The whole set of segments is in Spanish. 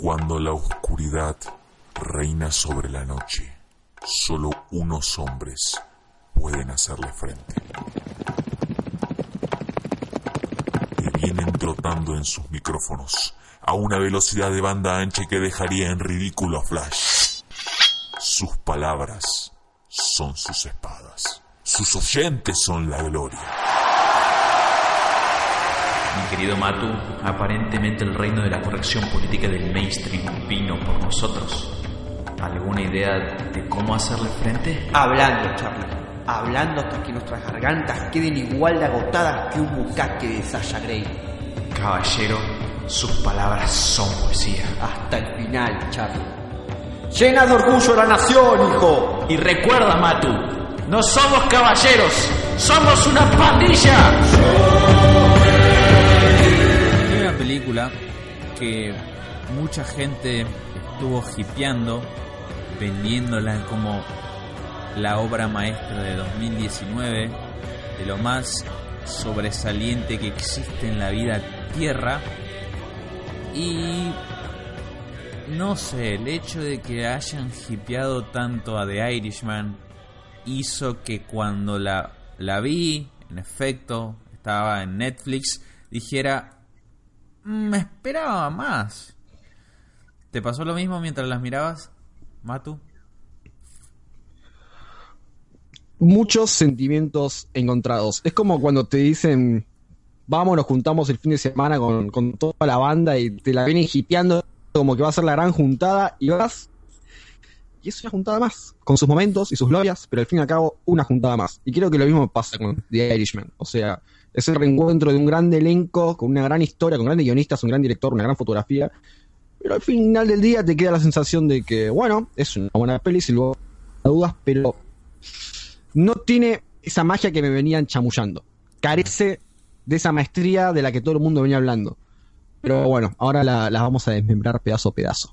Cuando la oscuridad reina sobre la noche, solo unos hombres pueden hacerle frente. Que vienen trotando en sus micrófonos a una velocidad de banda ancha que dejaría en ridículo a Flash. Sus palabras son sus espadas. Sus oyentes son la gloria. Mi querido Matu, aparentemente el reino de la corrección política del mainstream vino por nosotros. ¿Alguna idea de cómo hacerle frente? Hablando, Charlie. Hablando hasta que nuestras gargantas queden igual de agotadas que un bucaque de Sasha Grey. Caballero, sus palabras son poesía. Hasta el final, Charlie. Llena de orgullo la nación, hijo. Y recuerda, Matu, no somos caballeros, somos una pandilla. Que mucha gente estuvo hipeando, vendiéndola como la obra maestra de 2019, de lo más sobresaliente que existe en la vida Tierra. Y no sé, el hecho de que hayan hipeado tanto a The Irishman hizo que cuando la, la vi, en efecto, estaba en Netflix, dijera, "Mm, me esperaba más. ¿Te pasó lo mismo mientras las mirabas, Matu? muchos sentimientos encontrados. Es como cuando te dicen, vamos, nos juntamos el fin de semana con, con toda la banda y te la vienen hipeando como que va a ser la gran juntada y vas. Y es una juntada más, con sus momentos y sus glorias, pero al fin y al cabo una juntada más. Y creo que lo mismo pasa con The Irishman. O sea, es el reencuentro de un gran elenco, con una gran historia, con grandes guionistas, un gran director, una gran fotografía. Pero al final del día te queda la sensación de que, bueno, es una buena peli, lugar a dudas, pero no tiene esa magia que me venían chamullando. Carece de esa maestría de la que todo el mundo venía hablando. Pero bueno, ahora la, la vamos a desmembrar pedazo a pedazo.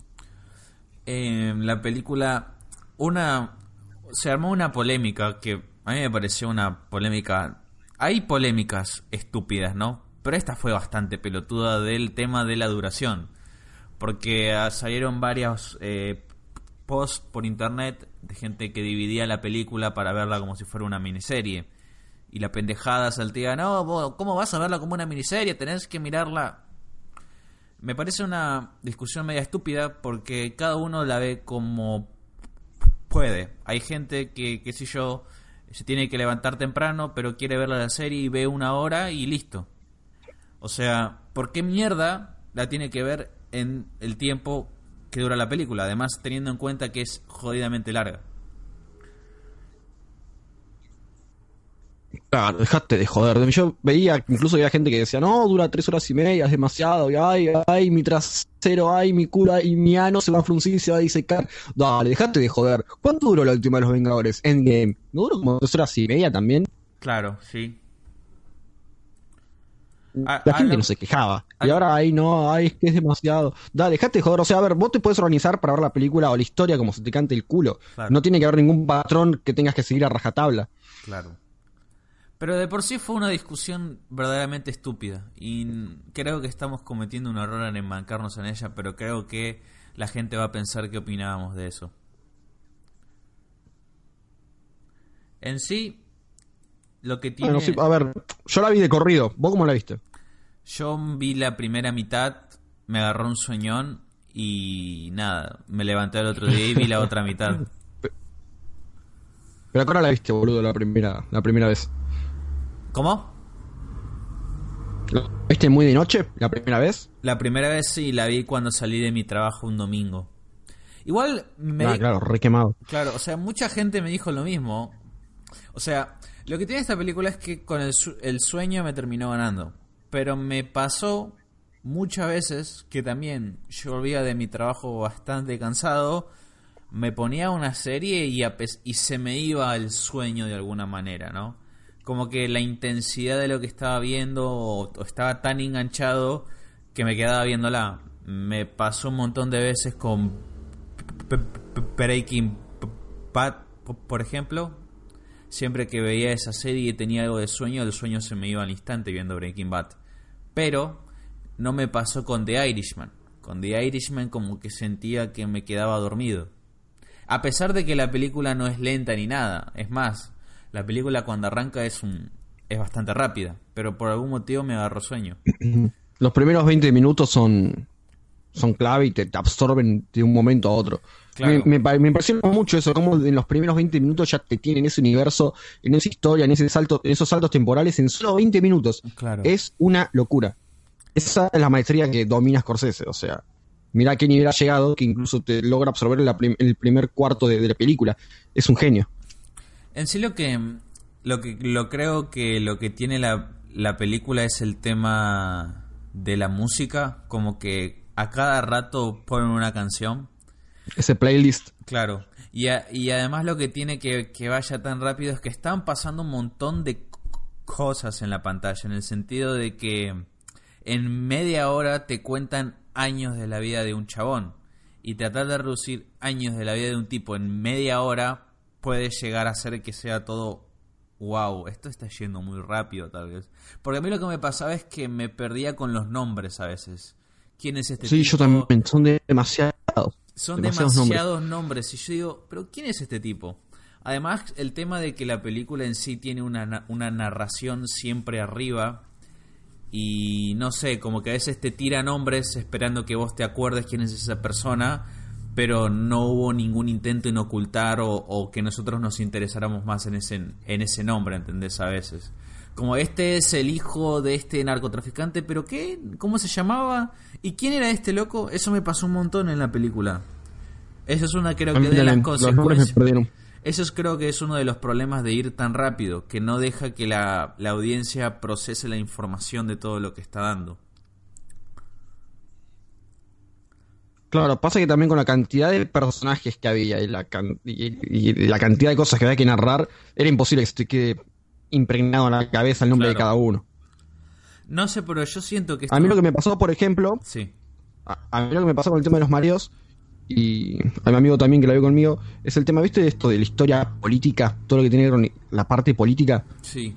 En la película, una. Se armó una polémica que a mí me pareció una polémica. Hay polémicas estúpidas, ¿no? Pero esta fue bastante pelotuda del tema de la duración. Porque ah, salieron varios eh, posts por internet de gente que dividía la película para verla como si fuera una miniserie. Y la pendejada saltía, no, vos, ¿cómo vas a verla como una miniserie? Tenés que mirarla. Me parece una discusión media estúpida porque cada uno la ve como puede. Hay gente que, qué sé yo, se tiene que levantar temprano, pero quiere ver la serie y ve una hora y listo. O sea, ¿por qué mierda la tiene que ver en el tiempo que dura la película? Además, teniendo en cuenta que es jodidamente larga. Claro, dejate de joder. Yo veía, incluso había gente que decía, no, dura tres horas y media, es demasiado. Y ay, ay, mi trasero, ay, mi cura y mi ano se va a fruncir, se va a disecar. Dale, dejate de joder. ¿Cuánto duró la última de los Vengadores? Endgame. ¿No duró como tres horas y media también? Claro, sí. La gente no se quejaba. Y ahora, ay, no, ay, es que es demasiado. Dale, dejate de joder. O sea, a ver, vos te puedes organizar para ver la película o la historia como se te cante el culo. Claro. No tiene que haber ningún patrón que tengas que seguir a rajatabla. Claro. Pero de por sí fue una discusión verdaderamente estúpida. Y creo que estamos cometiendo un error en enmarcarnos en ella, pero creo que la gente va a pensar qué opinábamos de eso. En sí, lo que tiene... Bueno, sí, a ver, yo la vi de corrido. ¿Vos cómo la viste? Yo vi la primera mitad, me agarró un sueñón y nada, me levanté el otro día y vi la otra mitad. Pero acá la viste, boludo, la primera, la primera vez. ¿Cómo? ¿La viste muy de noche, la primera vez? La primera vez sí, la vi cuando salí de mi trabajo un domingo. Igual me... Ah, claro, re quemado. Claro, o sea, mucha gente me dijo lo mismo. O sea, lo que tiene esta película es que con el, su- el sueño me terminó ganando. Pero me pasó muchas veces que también yo volvía de mi trabajo bastante cansado, me ponía una serie y se me iba el sueño de alguna manera, ¿no? Como que la intensidad de lo que estaba viendo estaba tan enganchado que me quedaba viéndola. Me pasó un montón de veces con Breaking Bad, por ejemplo. Siempre que veía esa serie y tenía algo de sueño, el sueño se me iba al instante viendo Breaking Bad. Pero no me pasó con The Irishman. Con The Irishman como que sentía que me quedaba dormido. A pesar de que la película no es lenta ni nada. Es más, la película cuando arranca es un es bastante rápida, pero por algún motivo me agarró sueño. Los primeros 20 minutos son, son clave y te, te absorben de un momento a otro. Claro. Me, me, pa- me impresiona mucho eso, como en los primeros 20 minutos ya te tienen ese universo, en esa historia, en ese salto, en esos saltos temporales en solo 20 minutos. Claro. Es una locura. Esa es la maestría que domina Scorsese, o sea, mira a qué nivel ha llegado que incluso te logra absorber la prim- el primer cuarto de, de la película. Es un genio. En sí lo que lo que lo creo que lo que tiene la, la película es el tema de la música, como que a cada rato ponen una canción. Ese playlist. Claro. Y, a- y además lo que tiene que, que vaya tan rápido es que están pasando un montón de cosas en la pantalla, en el sentido de que en media hora te cuentan años de la vida de un chabón. Y tratar de reducir años de la vida de un tipo en media hora puede llegar a ser que sea todo wow, esto está yendo muy rápido tal vez. Porque a mí lo que me pasaba es que me perdía con los nombres a veces. ¿Quién es este Sí, tipo? yo también. Son demasiados. Son demasiados demasiados, nombres. nombres. Y yo digo, ¿pero quién es este tipo? Además, el tema de que la película en sí tiene una, na- una narración siempre arriba. Y no sé, como que a veces te tira nombres esperando que vos te acuerdes quién es esa persona. Pero no hubo ningún intento en ocultar o, o que nosotros nos interesáramos más en ese, en ese nombre, ¿entendés? A veces. Como este es el hijo de este narcotraficante, pero ¿qué? ¿Cómo se llamaba? ¿Y quién era este loco? Eso me pasó un montón en la película. Eso es una creo que de las consecuencias. perdieron. Eso es, creo que es uno de los problemas de ir tan rápido, que no deja que la, la audiencia procese la información de todo lo que está dando. Claro, pasa que también con la cantidad de personajes que había y la, can- y, y la cantidad de cosas que había que narrar, era imposible que se te quede impregnado en la cabeza el nombre de cada uno. No sé, pero yo siento que esto... A mí lo que me pasó, por ejemplo, Sí, a, a mí lo que me pasó con el tema de los mareos, y a mi amigo también que la vio conmigo, es el tema, ¿viste? De esto de la historia política, todo lo que tiene que ver con la parte política. sí.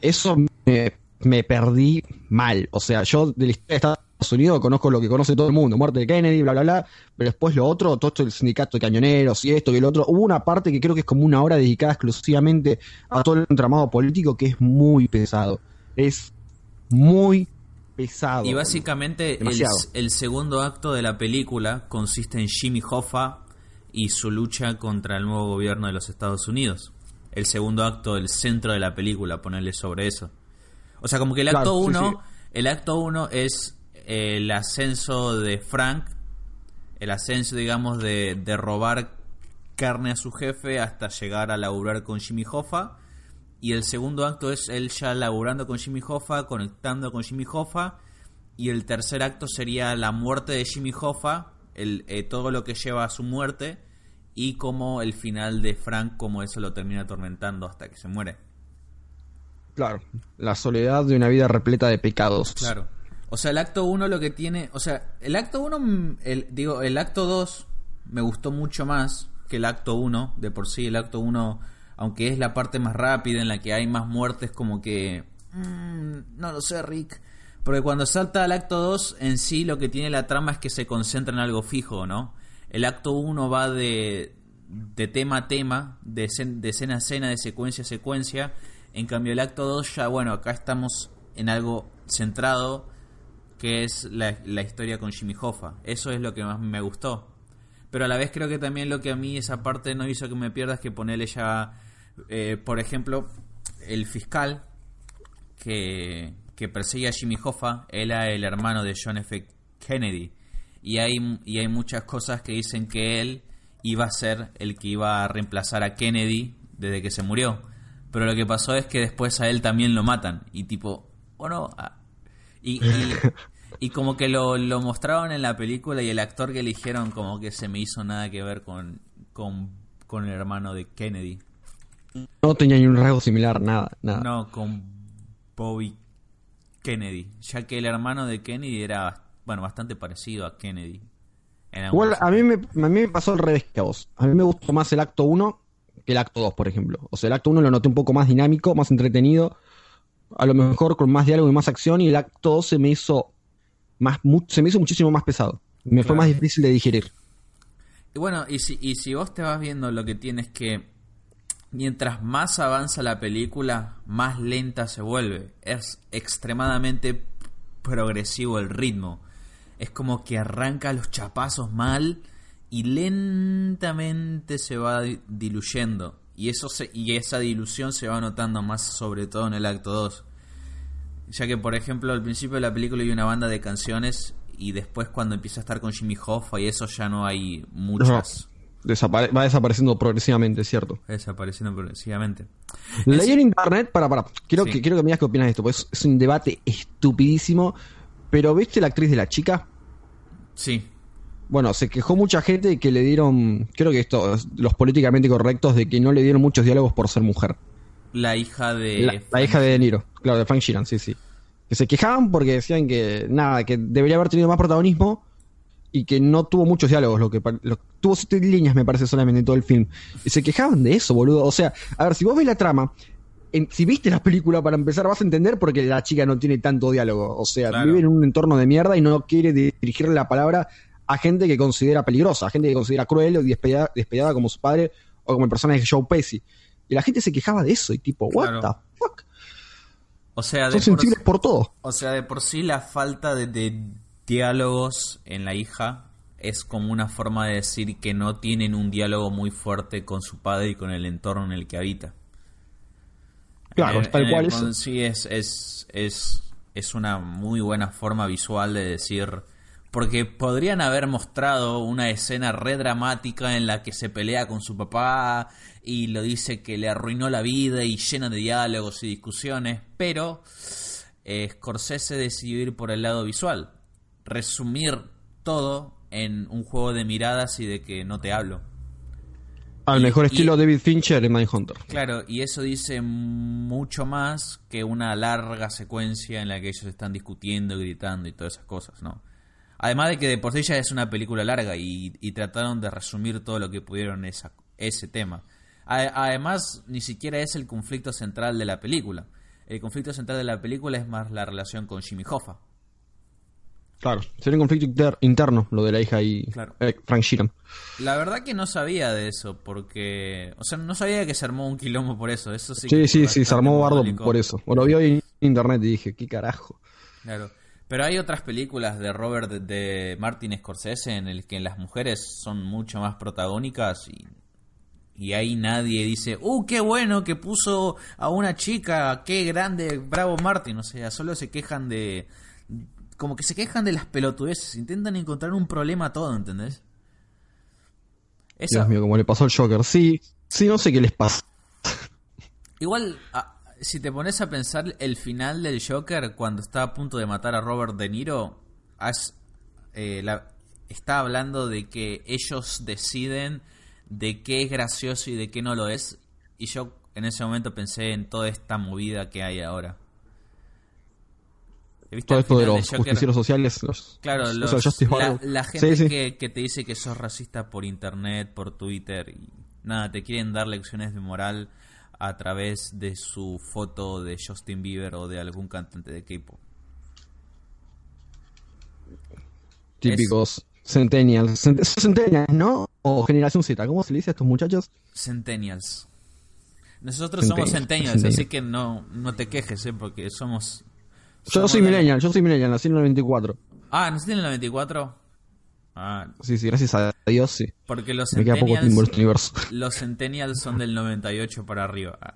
Eso me, me perdí mal. O sea, yo de la historia Unidos conozco lo que conoce todo el mundo, muerte de Kennedy, bla, bla, bla, pero después lo otro, todo esto del sindicato de cañoneros y esto y el otro, hubo una parte que creo que es como una hora dedicada exclusivamente a todo el entramado político que es muy pesado. Es muy pesado. Y básicamente el, segundo acto de la película consiste en Jimmy Hoffa y su lucha contra el nuevo gobierno de los Estados Unidos. El segundo acto, el centro de la película, ponerle sobre eso. O sea, como que el Claro, acto sí, 1, sí. el acto 1 es el ascenso de Frank, el ascenso, digamos, de, de robar carne a su jefe hasta llegar a laburar con Jimmy Hoffa. Y el segundo acto es él ya laburando con Jimmy Hoffa, conectando con Jimmy Hoffa. Y el tercer acto sería la muerte de Jimmy Hoffa, el, eh, todo lo que lleva a su muerte. Y como el final de Frank, como eso lo termina atormentando hasta que se muere. Claro, la soledad de una vida repleta de pecados. Claro. O sea, el acto 1 lo que tiene. O sea, el acto 1. El, digo, el acto 2 me gustó mucho más que el acto 1. De por sí, el acto 1, aunque es la parte más rápida en la que hay más muertes, como que. mm, no lo sé, Rick. Porque cuando salta al acto 2, en sí lo que tiene la trama es que se concentra en algo fijo, ¿no? El acto 1 va de, de tema a tema, de escena a escena, de secuencia a secuencia. En cambio, el acto 2 ya, bueno, acá estamos en algo centrado, que es la, historia con Jimmy Hoffa. Eso es lo que más me gustó. Pero a la vez creo que también lo que a mí esa parte no hizo que me pierda es que ponerle ya, eh, por ejemplo, el fiscal que, que persigue a Jimmy Hoffa, era el hermano de John F. Kennedy. Y hay, y hay muchas cosas que dicen que él iba a ser el que iba a reemplazar a Kennedy desde que se murió. Pero lo que pasó es que después a él también lo matan. Y tipo, bueno, a- Y, y, y como que lo, lo mostraron en la película y el actor que eligieron como que se me hizo nada que ver con, con, con el hermano de Kennedy. No tenía ni un rasgo similar, nada, nada. No, con Bobby Kennedy. Ya que el hermano de Kennedy era, bueno, bastante parecido a Kennedy. En Igual a mí, me, a mí me pasó al revés que a vos. A mí me gustó más el acto 1 que el acto 2, por ejemplo. O sea, el acto 1 lo noté un poco más dinámico, más entretenido, a lo mejor con más diálogo y más acción, y el acto 2 se me hizo más se me hizo muchísimo más pesado. Me fue más difícil de digerir. Y bueno, y si, y si vos te vas viendo lo que tienes que... Mientras más avanza la película, más lenta se vuelve. Es extremadamente progresivo el ritmo. Es como que arranca los chapazos mal y lentamente se va di- diluyendo. Y, eso se- y esa dilución se va notando más sobre todo en el acto 2. Ya que, por ejemplo, al principio de la película hay una banda de canciones y después cuando empieza a estar con Jimmy Hoffa y eso ya no hay muchas. Desapare- va desapareciendo progresivamente, ¿cierto? Desapareciendo progresivamente. Leí en internet, para, para, quiero, Sí. que, quiero que me digas qué opinas de esto, pues es un debate estupidísimo. Pero ¿viste la actriz de la chica? Sí, Bueno, se quejó mucha gente de que le dieron, creo que esto, los políticamente correctos, de que no le dieron muchos diálogos por ser mujer. La hija de... La, la hija de De Niro, claro, de Frank Sheeran, sí, sí. Que se quejaban porque decían que, nada, que debería haber tenido más protagonismo y que no tuvo muchos diálogos, lo que lo- tuvo siete líneas, me parece, solamente en todo el film. Y se quejaban de eso, boludo. O sea, a ver, si vos ves la trama, en- si viste la película para empezar, vas a entender por qué la chica no tiene tanto diálogo. O sea, Claro. vive en un entorno de mierda y no quiere dirigirle la palabra a gente que considera peligrosa, a gente que considera cruel o despedida, despedida como su padre o como el personaje de Joe Pesci. Y la gente se quejaba de eso y tipo, what Claro. the fuck? O sea, de Son sensibles por todo. o sea, de por sí la falta de, de diálogos en la hija es como una forma de decir que no tienen un diálogo muy fuerte con su padre y con el entorno en el que habita. Claro, En tal en cual el- eso. Sí, es, es, es, es una muy buena forma visual de decir. Porque podrían haber mostrado una escena re dramática en la que se pelea con su papá y lo dice que le arruinó la vida y llena de diálogos y discusiones, pero eh, Scorsese decidió ir por el lado visual. Resumir todo en un juego de miradas y de que no te hablo. Al y- mejor y- estilo David Fincher en Mindhunter. Claro, y eso dice mucho más que una larga secuencia en la que ellos están discutiendo, gritando y todas esas cosas, ¿no? Además de que de por sí ya es una película larga y, y trataron de resumir todo lo que pudieron esa, ese tema. Además, ni siquiera es el conflicto central de la película. El conflicto central de la película es más la relación con Jimmy Hoffa. Claro, sería un conflicto inter- interno lo de la hija y Claro. eh, Frank Sheeran. La verdad que no sabía de eso, porque... O sea, no sabía que se armó un quilombo por eso. Eso sí, Sí, que sí, se armó bardo por eso. Bueno, vi hoy en internet y dije, ¿qué carajo? Claro. Pero hay otras películas de Robert de, de Martin Scorsese en el que las mujeres son mucho más protagónicas y, y ahí nadie dice, ¡uh, qué bueno que puso a una chica! ¡Qué grande! ¡Bravo Martin! O sea, solo se quejan de... Como que se quejan de las pelotudeces, intentan encontrar un problema a todo, ¿entendés? Esa- Dios mío, como le pasó al Joker. Sí, sí, no sé qué les pasa. Igual, a- si te pones a pensar el final del Joker cuando está a punto de matar a Robert De Niro, has- eh, la- está hablando de que ellos deciden de qué es gracioso y de qué no lo es. Y yo en ese momento pensé en toda esta movida que hay ahora. ¿Viste Todo esto de los Joker? justicieros sociales. Los, Claro, los- Justice la, la gente Sí, sí. Que, que te dice que sos racista por internet, por Twitter y nada, te quieren dar lecciones de moral a través de su foto de Justin Bieber o de algún cantante de K-pop. Típicos Centennials. Cent- Centennials, ¿no? O Generación Z. ¿Cómo se le dice a estos muchachos? Centennials. Nosotros somos Centennials, Centennials, así que no, no te quejes, ¿eh? porque somos... Yo somos soy de- Millennial, yo soy Millennial, nací en el 94. Ah, ¿no en el 94? Ah, Sí, sí, gracias a Dios, sí. porque los Me queda poco tiempo en Centennials, este universo. los Centennials son del 98 para arriba. Ah.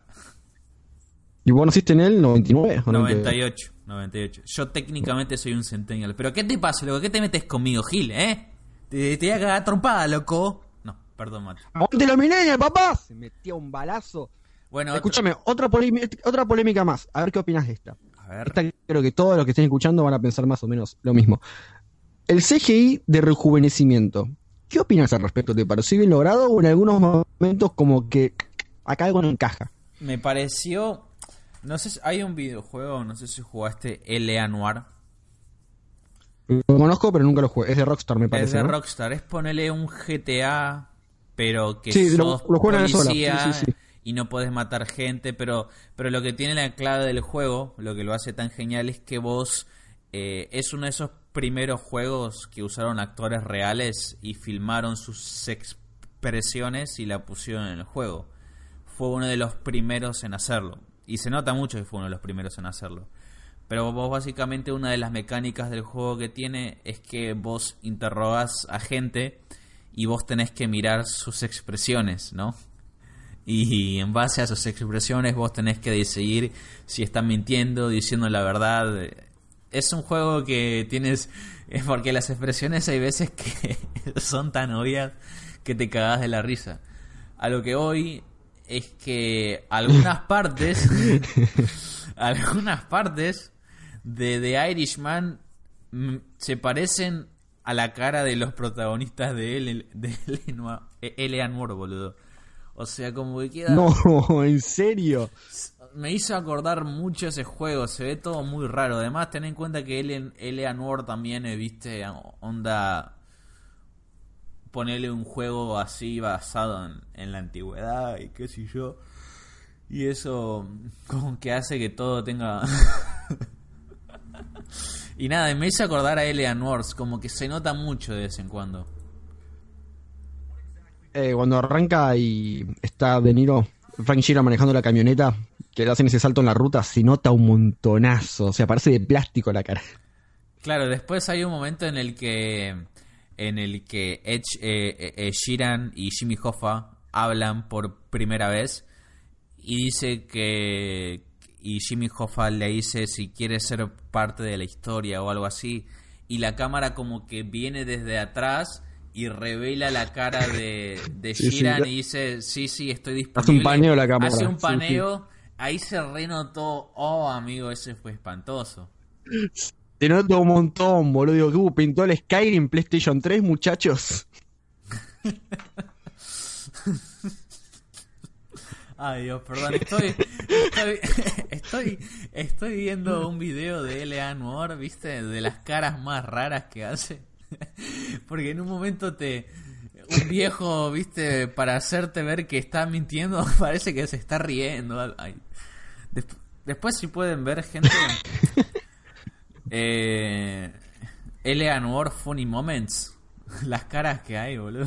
¿Y vos naciste en el 99? ¿o 98, 98. Yo técnicamente soy un centennial. Pero ¿qué te pasa, loco? ¿Qué te metes conmigo, Gil, eh? Te, te voy a cagar trompada, loco. No, perdón, Mate. ¡Aguante los Millennials, papá! Se metía un balazo. Bueno, otro- Escúchame, otra, polémica, otra polémica más. A ver qué opinas de esta. A A ver. Esta creo que todos los que estén escuchando van a pensar más o menos lo mismo. El CGI de rejuvenecimiento. ¿Qué opinas al respecto? ¿Te pareció bien logrado o en algunos momentos como que acá algo no encaja? Me pareció. No sé si hay un videojuego, no sé si jugaste L.A. Noir. Lo conozco, pero nunca lo jugué. Es de Rockstar, me parece. es de ¿no? Rockstar, es ponerle un GTA, pero que Sí, lo- sos lo sola. policía Sí, sí, sí. y no podés matar gente, pero, pero lo que tiene la clave del juego, lo que lo hace tan genial es que vos eh, es uno de esos primeros juegos que usaron actores reales y filmaron sus expresiones y la pusieron en el juego. Fue uno de los primeros en hacerlo. Y se nota mucho que fue uno de los primeros en hacerlo. Pero vos básicamente una de las mecánicas del juego que tiene es que vos interrogás a gente y vos tenés que mirar sus expresiones, ¿no? Y en base a sus expresiones vos tenés que decidir si están mintiendo, diciendo la verdad. Es un juego que tienes... Es porque las expresiones hay veces que son tan obvias que te cagás de la risa. A lo que hoy es que algunas partes... algunas partes de The Irishman mm, se parecen a la cara de los protagonistas de L- de Eleanor, Eleanor, boludo. O sea, como que queda... No, en serio. Me hizo acordar mucho ese juego, se ve todo muy raro. Además, ten en cuenta que Ele- Eleanor también, eh, viste, onda... Ponerle un juego así basado en, en la antigüedad y qué sé yo. Y eso como que hace que todo tenga... y nada, me hizo acordar a Eleanor, como que se nota mucho de vez en cuando. Eh, cuando arranca y está De Niro, Frank Sheeran manejando la camioneta, que le hacen ese salto en la ruta, se nota un montonazo. O sea, parece de plástico la cara. Claro, después hay un momento en el que en el que Edge, eh, eh, eh, Sheeran y Jimmy Hoffa hablan por primera vez y dice que y Jimmy Hoffa le dice si quiere ser parte de la historia o algo así y la cámara como que viene desde atrás y revela la cara de, de Sí, sí, Sheeran y dice sí sí estoy Hace disponible un paneo la cámara. hace un Sí, paneo ahí se renotó oh amigo ese fue espantoso Se nota un montón, boludo. Digo. ¿Pintó el Skyrim PlayStation 3, muchachos? Ay Dios, perdón, estoy, estoy, estoy, estoy viendo un video de L.A. Noir, viste, de las caras más raras que hace. Porque en un momento te, un viejo, viste, para hacerte ver que está mintiendo, parece que se está riendo. Ay. Des- después si pueden ver, gente, eh, L.A. Noir Funny Moments, las caras que hay, boludo.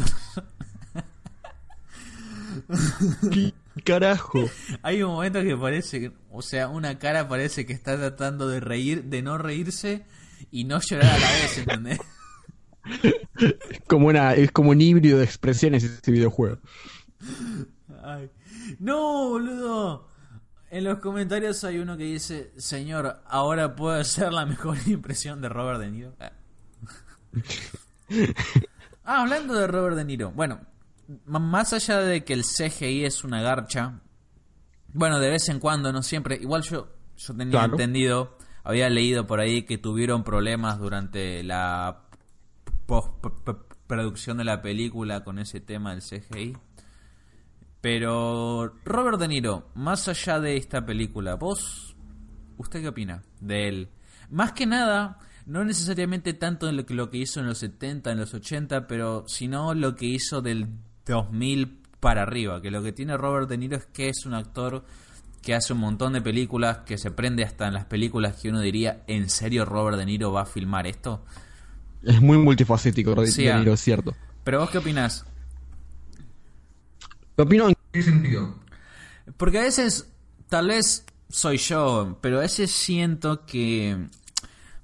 ¿Qué carajo? Hay un momento que parece, o sea, una cara parece que está tratando de reír, de no reírse y no llorar a la vez, ¿entendés? Como una, es como un híbrido de expresiones ese videojuego. Ay. No, boludo. En los comentarios hay uno que dice, señor, ahora puedo hacer la mejor impresión de Robert De Niro. Ah. Hablando de Robert De Niro. Bueno, más allá de que el CGI es una garcha, bueno, de vez en cuando, no siempre. Igual yo, yo tenía Claro. entendido, había leído por ahí que tuvieron problemas durante la postproducción de la película con ese tema del CGI. Pero Robert De Niro, más allá de esta película, vos, ¿usted qué opina de él? Más que nada, no necesariamente tanto en lo que, lo que hizo en los 70, en los 80, pero sino lo que hizo del 2000 para arriba. Que lo que tiene Robert De Niro es que es un actor que hace un montón de películas, que se prende hasta en las películas que uno diría, ¿en serio Robert De Niro va a filmar esto? Es muy multifacético, Sí, De ah. Niro, es cierto. Pero vos qué opinás? ¿Qué opino en qué sentido? Porque a veces, tal vez soy yo, pero a veces siento que,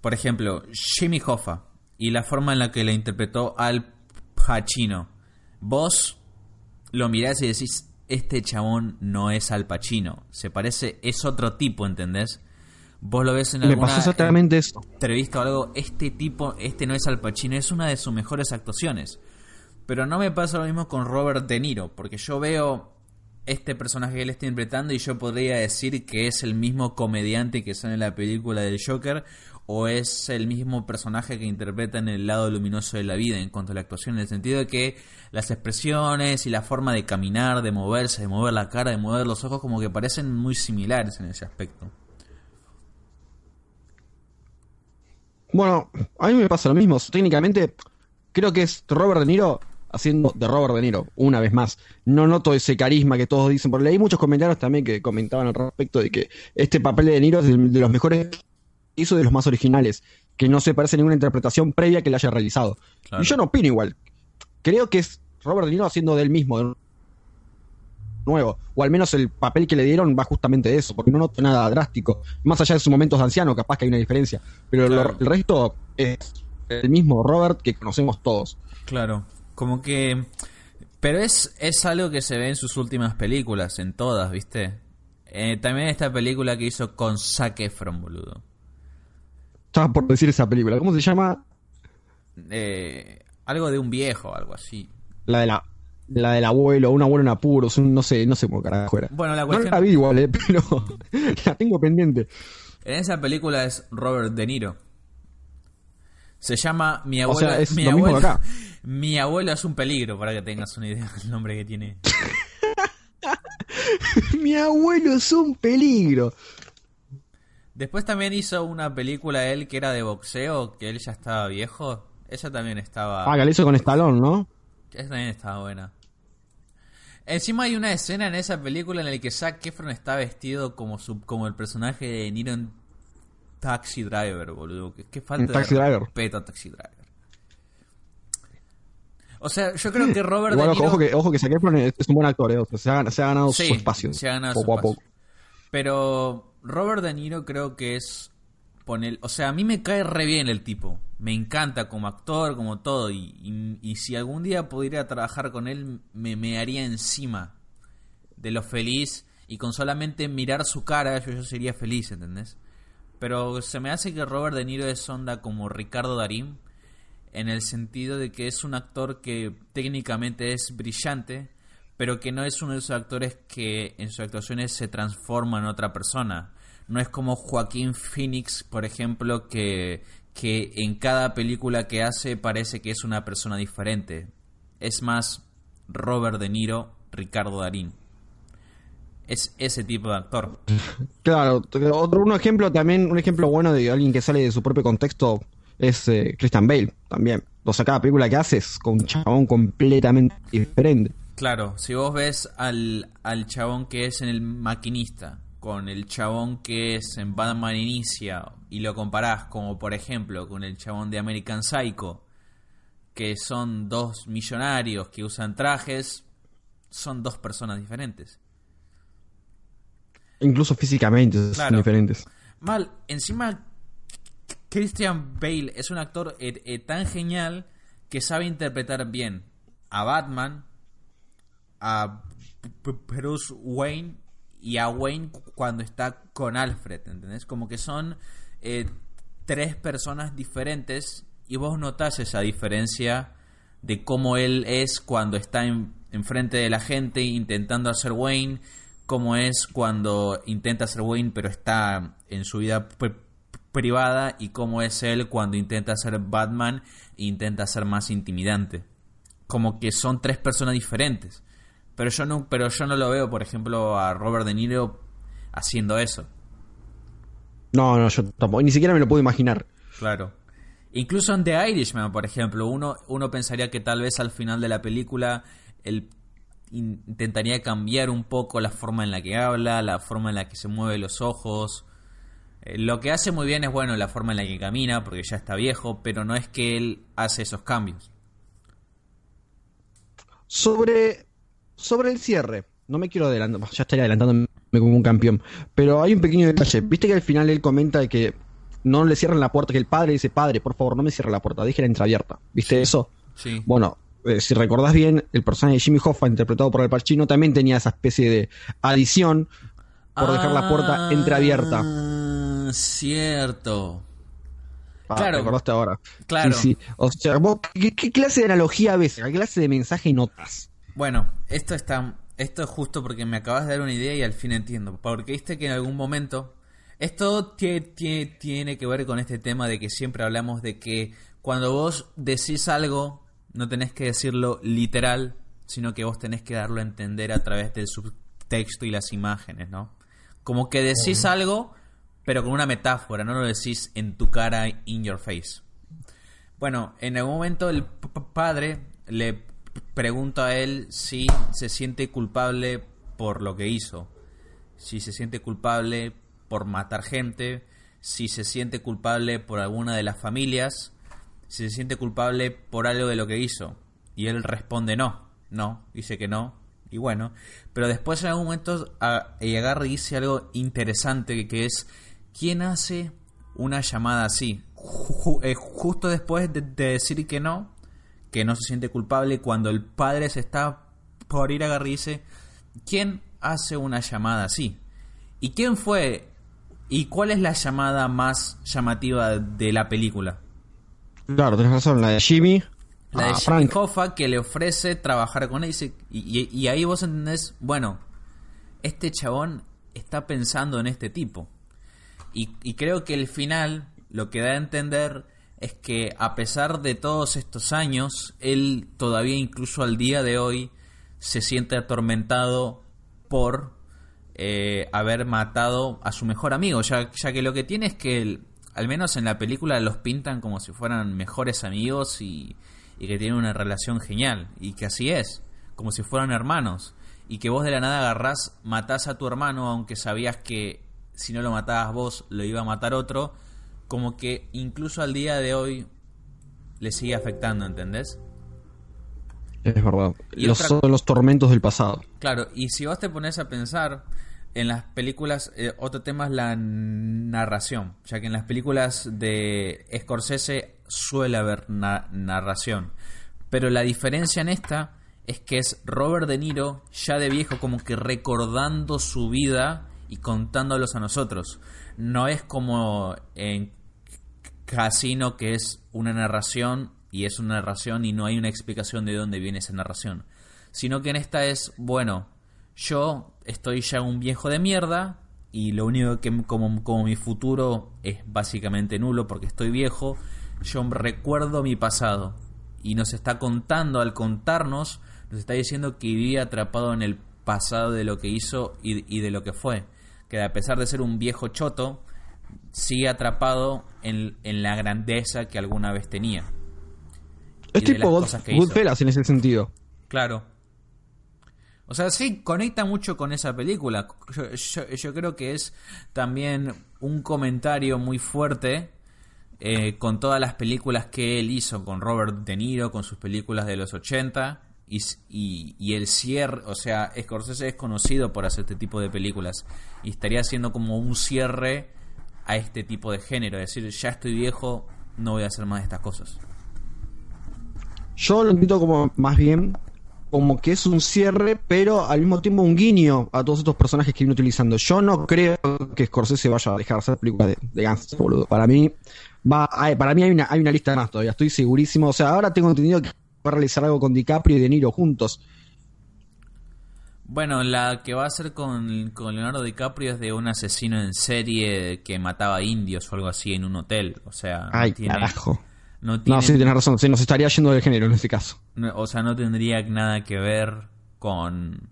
por ejemplo, Jimmy Hoffa y la forma en la que le interpretó al Pacino, vos lo mirás y decís, este chabón no es Al Pacino, se parece, es otro tipo, ¿entendés? Vos lo ves en Me alguna pasó exactamente eso. entrevista o algo, este tipo, este no es Al Pacino, es una de sus mejores actuaciones. Pero no me pasa lo mismo con Robert De Niro, porque yo veo este personaje que él está interpretando y yo podría decir que es el mismo comediante que sale en la película del Joker o es el mismo personaje que interpreta en el lado luminoso de la vida en cuanto a la actuación, en el sentido de que las expresiones y la forma de caminar, de moverse, de mover la cara, de mover los ojos, como que parecen muy similares en ese aspecto. Bueno, a mí me pasa lo mismo. Técnicamente, creo que es Robert De Niro haciendo de Robert De Niro, una vez más. No noto ese carisma que todos dicen, porque leí muchos comentarios también que comentaban al respecto de que este papel de De Niro es de, los mejores hizo, de los más originales, que no se parece a ninguna interpretación previa que le haya realizado. Claro. Y yo no opino igual. Creo que es Robert De Niro haciendo del mismo, de nuevo, o al menos el papel que le dieron va justamente de eso, porque no noto nada drástico. Más allá de sus momentos de anciano, capaz que hay una diferencia, pero lo- el resto es el mismo Robert que conocemos todos. Claro, como que... Pero es, es algo que se ve en sus últimas películas, en todas, ¿viste? Eh, también esta película que hizo con Zac Efron, boludo. Estaba por decir esa película. ¿Cómo se llama? Eh, algo de un viejo, algo así. La de la, la del abuelo, un abuelo en apuros, un- no sé, no sé cómo carajo era. Bueno, la No cuestión- la vi igual, eh, pero la tengo pendiente. En esa película es Robert De Niro. Se llama Mi O abuelo. sea, es mi lo mismo acá. Mi abuelo es un peligro, para que tengas una idea del nombre que tiene. Mi abuelo es un peligro. Después también hizo una película él que era de boxeo, que él ya estaba viejo. Esa también estaba. Ah, que la hizo con Stallone, ¿no? Esa también estaba buena. Encima hay una escena en esa película en la que Zac Efron está vestido como su, como el personaje de Niro en Taxi Driver, boludo. Qué, falta Taxi de Driver. respeto a Taxi Driver. O sea, yo creo que Robert Igual, De Niro... ojo que, ojo que Zac Efron es, un buen actor, eh, o sea, se, ha, se ha ganado Sí, su espacio. se ha ganado poco su a espacio. poco. Pero Robert De Niro creo que es poner, o sea, a mí me cae re bien el tipo. Me encanta como actor, como todo. Y, y- si algún día pudiera trabajar con él, me, me haría encima de lo feliz. Y con solamente mirar su cara, yo, yo sería feliz, ¿entendés? Pero se me hace que Robert De Niro es onda como Ricardo Darín. En el sentido de que es un actor que técnicamente es brillante, pero que no es uno de esos actores que en sus actuaciones se transforma en otra persona. No es como Joaquín Phoenix, por ejemplo, que, que en cada película que hace parece que es una persona diferente. Es más Robert De Niro, Ricardo Darín. Es ese tipo de actor. Claro, otro un ejemplo también, un ejemplo bueno de alguien que sale de su propio contexto es eh, Christian Bale también. O sea, cada película que hace es con un chabón completamente diferente. Claro, si vos ves al, al chabón que es en el maquinista con el chabón que es en Batman Inicia y lo comparás como por ejemplo con el chabón de American Psycho, que son dos millonarios que usan trajes, son dos personas diferentes. Incluso físicamente son diferentes. Mal, encima Christian Bale es un actor eh, eh, tan genial que sabe interpretar bien a Batman, a Bruce Wayne y a Wayne cu- cuando está con Alfred, ¿entendés? Como que son eh, tres personas diferentes y vos notás esa diferencia de cómo él es cuando está en, enfrente de la gente intentando hacer Wayne, cómo es cuando intenta hacer Wayne pero está en su vida pri- privada y cómo es él cuando intenta ser Batman e intenta ser más intimidante. Como que son tres personas diferentes. Pero yo no, pero yo no lo veo, por ejemplo, a Robert De Niro haciendo eso. No, no, yo tampoco, ni siquiera me lo puedo imaginar. Claro. Incluso en The Irishman, por ejemplo, uno, uno pensaría que tal vez al final de la película él in- intentaría cambiar un poco la forma en la que habla, la forma en la que se mueve los ojos. Eh, lo que hace muy bien es, bueno, la forma en la que camina, porque ya está viejo, pero no es que él hace esos cambios. Sobre, sobre el cierre, no me quiero adelantar, ya estaría adelantándome como un campeón, pero hay un pequeño detalle. Viste que al final él comenta de que no le cierran la puerta, que el padre dice, padre, por favor, no me cierre la puerta, déjela entreabierta. ¿Viste eso? Sí. Bueno, eh, si recordás bien, el personaje de Jimmy Hoffa, interpretado por el Pacino, también tenía esa especie de adición por dejar la puerta entreabierta. Ah, Cierto. Ah, claro. recordaste ahora. Claro. Sí, sí. O sea, vos, ¿qué, qué clase de analogía ves? ¿Qué clase de mensaje notas? Bueno, esto está, esto es justo porque me acabas de dar una idea y al fin entiendo. Porque viste que en algún momento. Esto tie- tie- tiene que ver con este tema de que siempre hablamos de que cuando vos decís algo, no tenés que decirlo literal, sino que vos tenés que darlo a entender a través del subtexto y las imágenes, ¿no? Como que decís algo, pero con una metáfora, no lo decís en tu cara, in your face. Bueno, en algún momento el padre le pregunta a él si se siente culpable por lo que hizo, si se siente culpable por matar gente, si se siente culpable por alguna de las familias, si se siente culpable por algo de lo que hizo. Y él responde no, no, dice que no, y bueno, pero después en algún momento agarra dice algo interesante que, es, ¿quién hace una llamada así? Ju- justo después de, de decir que no, que no se siente culpable, cuando el padre se está por ir a dice, ¿quién hace una llamada así? ¿Y quién fue? ¿Y cuál es la llamada más llamativa de la película? Claro, tenés razón, la de Jimmy. La de Jimmy Frank. Hoffa que le ofrece trabajar con él y, dice- y, y- y ahí vos entendés, bueno, este chabón está pensando en este tipo. Y, y creo que el final lo que da a entender es que a pesar de todos estos años, él todavía incluso al día de hoy se siente atormentado por eh, haber matado a su mejor amigo, ya, ya que lo que tiene es que, el- al menos en la película, los pintan como si fueran mejores amigos y, y que tienen una relación genial, y que así es, como si fueran hermanos, y que vos de la nada agarrás, matás a tu hermano, aunque sabías que si no lo matabas vos, lo iba a matar otro, como que incluso al día de hoy le sigue afectando, ¿entendés? Es verdad. Y Los, otra- son los tormentos del pasado. Claro, y si vos te pones a pensar en las películas, eh, otro tema es la narración, ya que en las películas de Scorsese suele haber na- narración, pero la diferencia en esta es que es Robert De Niro ya de viejo como que recordando su vida y contándolos a nosotros. No es como en Casino que es una narración y es una narración y no hay una explicación de dónde viene esa narración. Sino que en esta es, bueno, yo estoy ya un viejo de mierda y lo único que como, como mi futuro es básicamente nulo porque estoy viejo, yo recuerdo mi pasado y nos está contando al contarnos, nos está diciendo que vivía atrapado en el pasado de lo que hizo y, y de lo que fue. Que a pesar de ser un viejo choto, sigue atrapado en, en la grandeza que alguna vez tenía. Es Y tipo. Goodfellas en ese sentido. Claro. O sea, sí, conecta mucho con esa película. Yo, yo- yo creo que es también un comentario muy fuerte eh, con todas las películas que él hizo, con Robert De Niro, con sus películas de los 80. Y, y, y el cierre, o sea, Scorsese es conocido por hacer este tipo de películas. Y estaría haciendo como un cierre a este tipo de género. Es decir, ya estoy viejo, no voy a hacer más de estas cosas. Yo lo entiendo como más bien como que es un cierre, pero al mismo tiempo un guiño a todos estos personajes que viene utilizando. Yo no creo que Scorsese vaya a dejar de hacer películas de, de gangsters, boludo. Para mí va, para mí hay una, hay una lista más todavía, estoy segurísimo. O sea, ahora tengo entendido que va a realizar algo con DiCaprio y De Niro juntos. Bueno, la que va a hacer con, con Leonardo DiCaprio es de un asesino en serie que mataba indios o algo así en un hotel. O sea, no Ay, tiene- carajo. No tiene, No, sí, tenés razón, se nos estaría yendo del género en este caso. no- o sea, no tendría nada que ver con...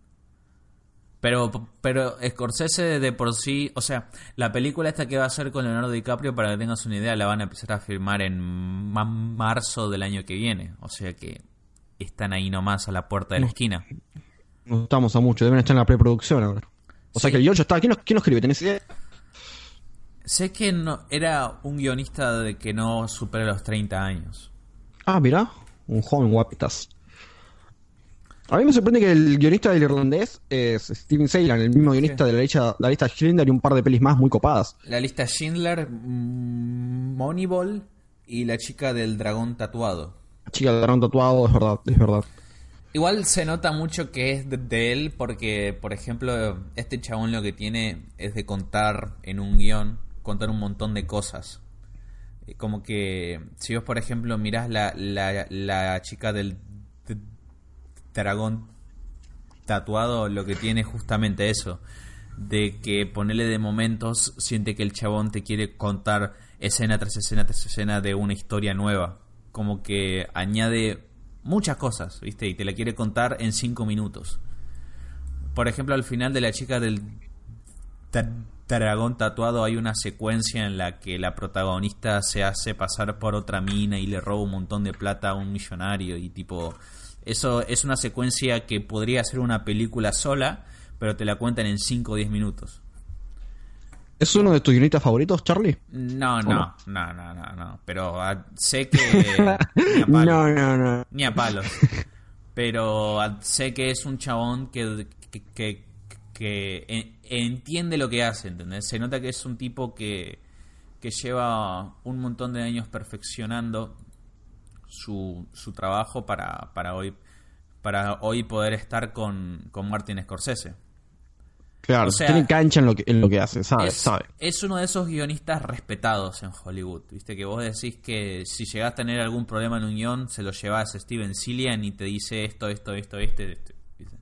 Pero, pero Scorsese de por sí, o sea, la película esta que va a hacer con Leonardo DiCaprio, para que tengas una idea, la van a empezar a filmar en ma- marzo del año que viene. O sea que están ahí nomás a la puerta de la esquina. No estamos a mucho, deben estar en la preproducción ahora. O sea que el guion ya está. ¿Quién lo, quién lo escribe? ¿Tenés idea? Sé que no, era un guionista de que no supera los 30 años. Ah, mirá, un joven guapitas. A mí me sorprende que el guionista del irlandés es Steven Seylan, el mismo guionista de la lista, la lista Schindler y un par de pelis más muy copadas. La lista Schindler, mm, Moneyball y la chica del dragón tatuado. Chica de dragón tatuado, es verdad, es verdad. Igual se nota mucho que es de, de él porque, por ejemplo, este chabón lo que tiene es de contar en un guion, contar un montón de cosas. Eh, Como que si vos, por ejemplo, mirás la, la, la chica del dragón tatuado lo que tiene es justamente eso. De que ponerle de momentos siente que el chabón te quiere contar escena tras escena tras escena de una historia nueva. Como que añade muchas cosas, ¿viste? Y te la quiere contar en cinco minutos. Por ejemplo, al final de la chica del dragón tatuado hay una secuencia en la que la protagonista se hace pasar por otra mina y le roba un montón de plata a un millonario y tipo eso es una secuencia que podría ser una película sola, pero te la cuentan en 5 o 10 minutos. ¿Es uno de tus guionistas favoritos, Charlie? No, ¿O no, no, no, no, no, pero ah, sé que ni a palos, No, no, no. ni a palos. Pero ah, sé que es un chabón que, que, que- que en- entiende lo que hace, ¿entendés? Se nota que es un tipo que, que lleva un montón de años perfeccionando su, su trabajo para, para hoy para hoy poder estar con, con Martin Scorsese. Claro, O sea, tiene cancha en lo que, en lo que hace, sabe, es, sabe. es uno de esos guionistas respetados en Hollywood. Viste que vos decís que si llegás a tener algún problema en un guion, se lo llevas a Steven Cillian y te dice esto, esto, esto, este. este, ¿viste?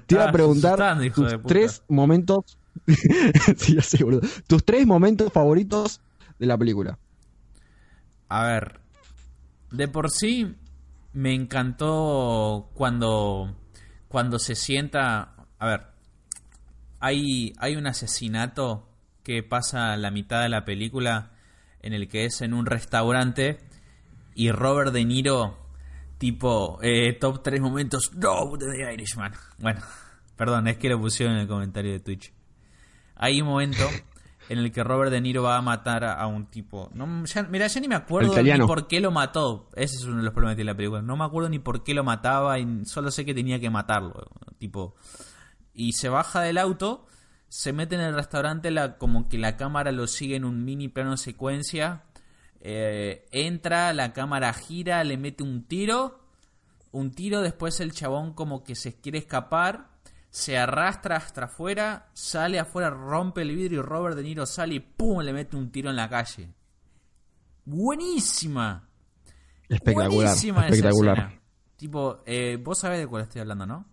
Te iba a preguntar tus tres momentos. sí, sé, boludo. Tus tres momentos favoritos de la película. A ver, de por sí me encantó cuando cuando se sienta, a ver, hay hay un asesinato que pasa la mitad de la película en el que es en un restaurante y Robert De Niro tipo eh, top 3 momentos no de The Irishman. Bueno, perdón, es que lo pusieron en el comentario de Twitch. Hay un momento en el que Robert De Niro va a matar a, un tipo. No, ya, mira, ya ni me acuerdo ni por qué lo mató. Ese es uno de los problemas que tiene la película. No me acuerdo ni por qué lo mataba y solo sé que tenía que matarlo. Tipo, y se baja del auto, se mete en el restaurante, la, como que la cámara lo sigue en un mini plano secuencia. eh, entra, la cámara gira, le mete un tiro. Un tiro, después el chabón como que se quiere escapar. Se arrastra hasta afuera, sale afuera, rompe el vidrio y Robert De Niro sale y ¡pum! le mete un tiro en la calle. Buenísima. Espectacular. Buenísima espectacular. Tipo, eh, vos sabés de cuál estoy hablando, ¿no?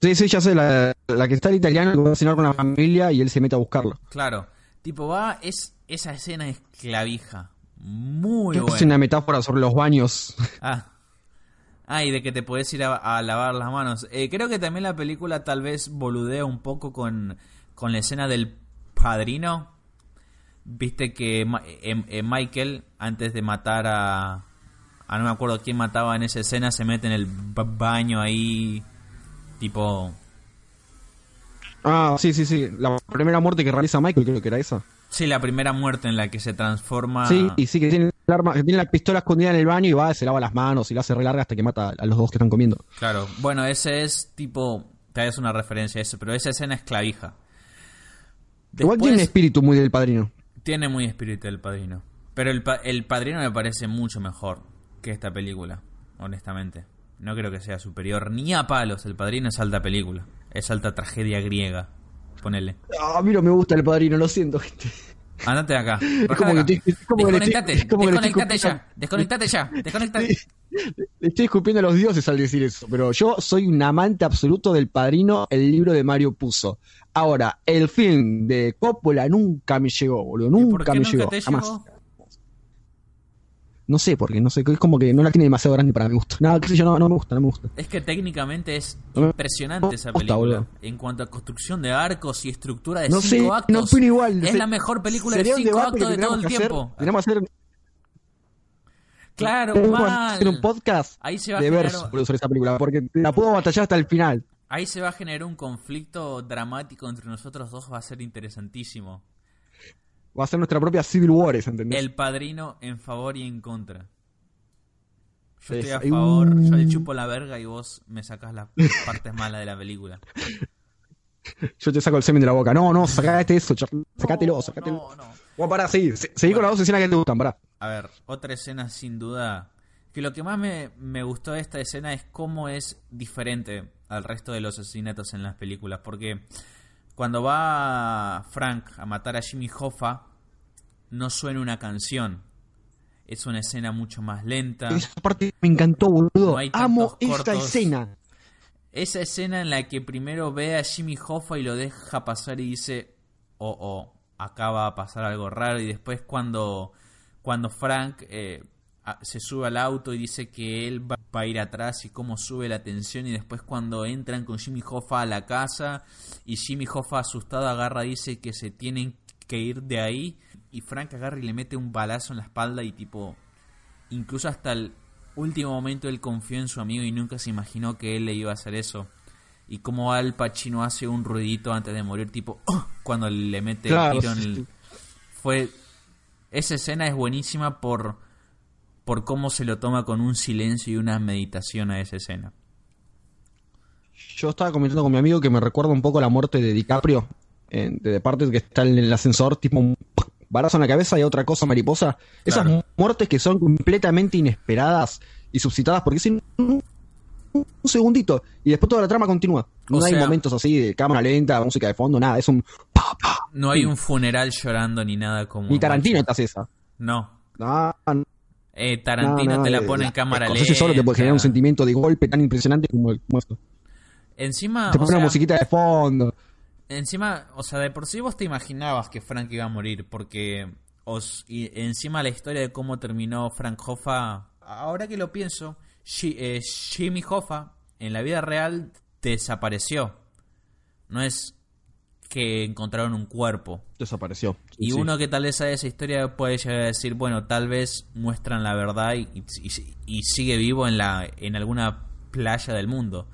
Sí, sí, ya sé, la, la que está el italiano que va a cenar con la familia y él se mete a buscarlo. Claro. Tipo, va, es esa escena es clavija. Muy Es buena. una metáfora sobre los baños. Ah. Ah, y de que te podés ir a, a lavar las manos. Eh, creo que también la película tal vez boludea un poco con, con la escena del padrino. Viste que eh, eh, Michael, antes de matar a... a no me acuerdo quién mataba en esa escena, se mete en el ba- baño ahí. Tipo... Ah, sí, sí, sí. La primera muerte que realiza Michael creo que era esa. Sí, la primera muerte en la que se transforma... Sí, y sí, que tiene, el arma, que tiene la pistola escondida en el baño y va, se lava las manos y la hace re larga hasta que mata a los dos que están comiendo. Claro, bueno, ese es tipo, te das una referencia a eso, pero esa escena es clavija. Igual tiene espíritu muy del padrino. tiene muy espíritu el padrino. Pero el, pa- el padrino me parece mucho mejor que esta película, honestamente. No creo que sea superior ni a palos. El padrino es alta película. Es alta tragedia griega. Ponele. Ah, a mí no me gusta el padrino, lo siento, gente. Andate de acá. como Rajá de que acá. estoy- es como que le estoy- Desconectate. que Desconectate ya. Desconectate ya. Desconectate. Le estoy escupiendo a los dioses al decir eso, pero yo soy un amante absoluto del padrino, el libro de Mario Puzo. Ahora, el film de Coppola nunca me llegó, boludo, ¿Y por nunca me nunca llegó, te jamás. llegó? No sé por qué, no sé, es como que no la tiene demasiado grande para mi gusto. Nada, qué sé yo, no, no me gusta, no me gusta. Es que técnicamente es No impresionante esa película. boludo. En cuanto a construcción de arcos y estructura de No sé, cinco actos. no opino igual. Es Se- la mejor película de cinco actos de todo el tiempo. Tenemos que hacer, Claro, mal. hacer un podcast Ahí se va de verso sobre esa película, porque la puedo batallar hasta el final. Ahí se va a generar un conflicto dramático entre nosotros dos. Va a ser interesantísimo. Va a ser nuestra propia Civil War, ¿entendés? El padrino en favor y en contra. Yo estoy a favor, yo le chupo la verga y vos me sacás las partes malas de la película. Yo te saco el semen de la boca. No, no, sacate eso, Charlie. Sacátelo, sacátelo. No, no. Bueno, pará, sí. se- Seguí con las dos escenas que te gustan, pará. A ver, otra escena sin duda. Que lo que más me, me gustó de esta escena es cómo es diferente al resto de los asesinatos en las películas. Porque cuando va Frank a matar a Jimmy Hoffa, no suena una canción. Es una escena mucho más lenta. Esa parte me encantó, boludo. No Amo esta escena. esa escena en la que primero ve a Jimmy Hoffa y lo deja pasar y dice, oh, oh, acá va a pasar algo raro. Y después cuando, cuando Frank eh, se sube al auto y dice que él va va a ir atrás y cómo sube la tensión. Y después cuando entran con Jimmy Hoffa a la casa y Jimmy Hoffa asustado agarra y dice que se tienen que ir de ahí. Y Frank agarra y le mete un balazo en la espalda y tipo incluso hasta el último momento él confió en su amigo y nunca se imaginó que él le iba a hacer eso. Y como Al Pacino hace un ruidito antes de morir, tipo, "Oh", cuando le mete Claro, el tiro en el... Fue... Esa escena es buenísima por, por cómo se lo toma con un silencio y una meditación a esa escena. Yo estaba comentando con mi amigo que me recuerda un poco la muerte de DiCaprio en The Departed, que está en el ascensor, tipo barazo en la cabeza y otra cosa mariposa. Esas Claro. muertes que son completamente inesperadas y suscitadas porque es en un, un segundito y después toda la trama continúa. No O hay sea- momentos así de cámara lenta, música de fondo, nada. Es un. pa, pa. No hay un funeral llorando ni nada como... Ni Tarantino te hace esa. No. No, no, Eh, Tarantino no, te la pone en cámara Scorsese solo te puede generar un lenta. sentimiento de golpe tan impresionante como, el- como esto. Encima, Te o pone una musiquita de fondo. Encima, o sea, de por sí vos te imaginabas que Frank iba a morir, porque os, y encima la historia de cómo terminó Frank Hoffa, ahora que lo pienso, eh, Jimmy Hoffa en la vida real desapareció. No es que encontraron un cuerpo. Desapareció. Y Sí. uno que tal vez sabe esa historia puede llegar a decir, bueno, tal vez muestran la verdad y, y- y sigue vivo en, la, en alguna playa del mundo.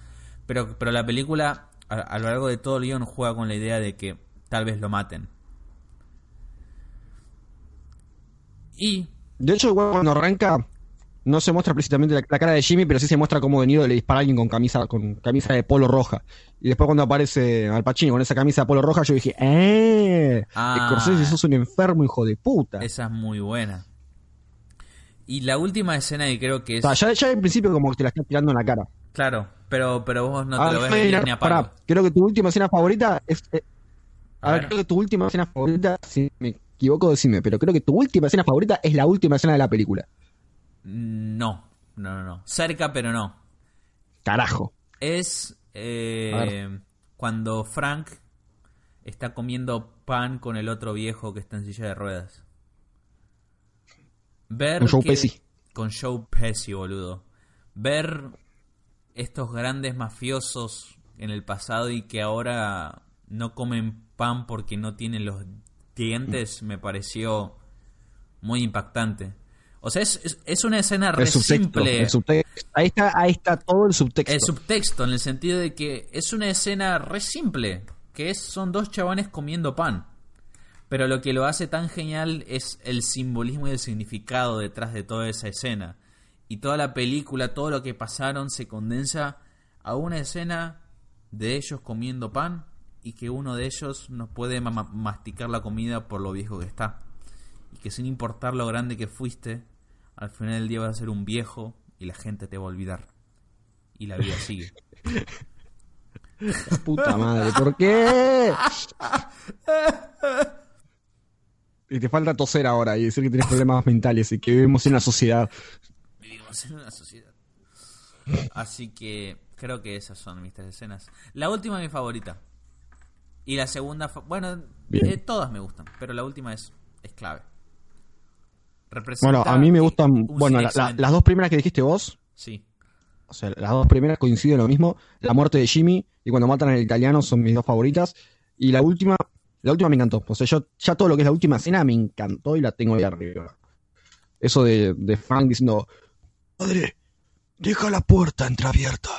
Pero, pero la película, a, a lo largo de todo el guion, juega con la idea de que tal vez lo maten. Y, De hecho, igual cuando arranca, no se muestra precisamente la, la cara de Jimmy, pero sí se muestra cómo venido le dispara a alguien con camisa, con camisa de polo roja. Y después cuando aparece Al Pacino con esa camisa de polo roja, yo dije, ¡eh! Ah. Scorsese, sos un enfermo, hijo de puta. esa es muy buena. Y la última escena que creo que es... O sea, ya, ya en principio como que te la está tirando en la cara. Claro, pero, pero vos no te Ah, lo ves ni a palo. pará, creo que tu última escena favorita es... eh, A a ver, ver. creo que tu última escena favorita, si me equivoco, decime, pero creo que tu última escena favorita es la última escena de la película. No, no, no, no. Cerca, pero no. Carajo. es eh, cuando Frank está comiendo pan con el otro viejo que está en silla de ruedas. Ver Con Joe Pesci. Con Joe Pesci, boludo. Ver estos grandes mafiosos en el pasado y que ahora no comen pan porque no tienen los dientes me pareció muy impactante. O sea, es, es, es una escena re subtexto, simple. Ahí está, ahí está todo el subtexto. El subtexto, en el sentido de que es una escena re simple, que es, son dos chabones comiendo pan. Pero lo que lo hace tan genial es el simbolismo y el significado detrás de toda esa escena. Y toda la película, todo lo que pasaron, se condensa a una escena de ellos comiendo pan y que uno de ellos no puede ma- ma- masticar la comida por lo viejo que está. Y que sin importar lo grande que fuiste, al final del día vas a ser un viejo y la gente te va a olvidar. Y la vida sigue. Puta madre, ¿por qué? Y te falta toser ahora y decir que tienes problemas mentales y que vivimos en una sociedad. Vivimos en una sociedad. Así que creo que esas son mis tres escenas. La última es mi favorita. Y la segunda, bueno, eh, todas me gustan, pero la última es, es clave. Representa Bueno, a mí me gustan, bueno, la- la- excelente. las dos primeras que dijiste vos, Sí, o sea, las dos primeras coinciden lo mismo. La muerte de Jimmy y cuando matan al italiano son mis dos favoritas. Y la última, la última me encantó. O sea, yo ya todo lo que es la última escena me encantó y la tengo ahí arriba. Eso de, de Frank diciendo, Padre, deja la puerta entreabierta.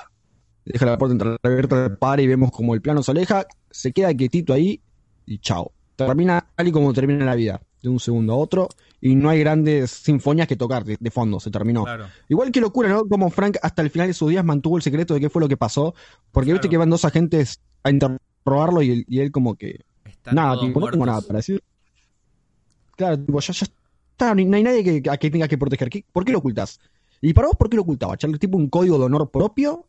Deja la puerta entreabierta, para y vemos como el plano se aleja, se queda quietito ahí y chao. Termina tal y como termina la vida, de un segundo a otro, y no hay grandes sinfonías que tocar de, de fondo, se terminó. claro. Igual que locura, ¿no? Como Frank hasta el final de sus días mantuvo el secreto de qué fue lo que pasó, porque viste que van dos agentes a interrogarlo y él, y él como que, Están nada, tipo, no tengo nada para decir. Claro, tipo, ya, ya está, ni- no hay nadie que, a que tenga que proteger. ¿Qué- ¿Por qué lo ocultas? ¿Y para vos por qué lo ocultaba? ¿Charlie? ¿Tipo un código de honor propio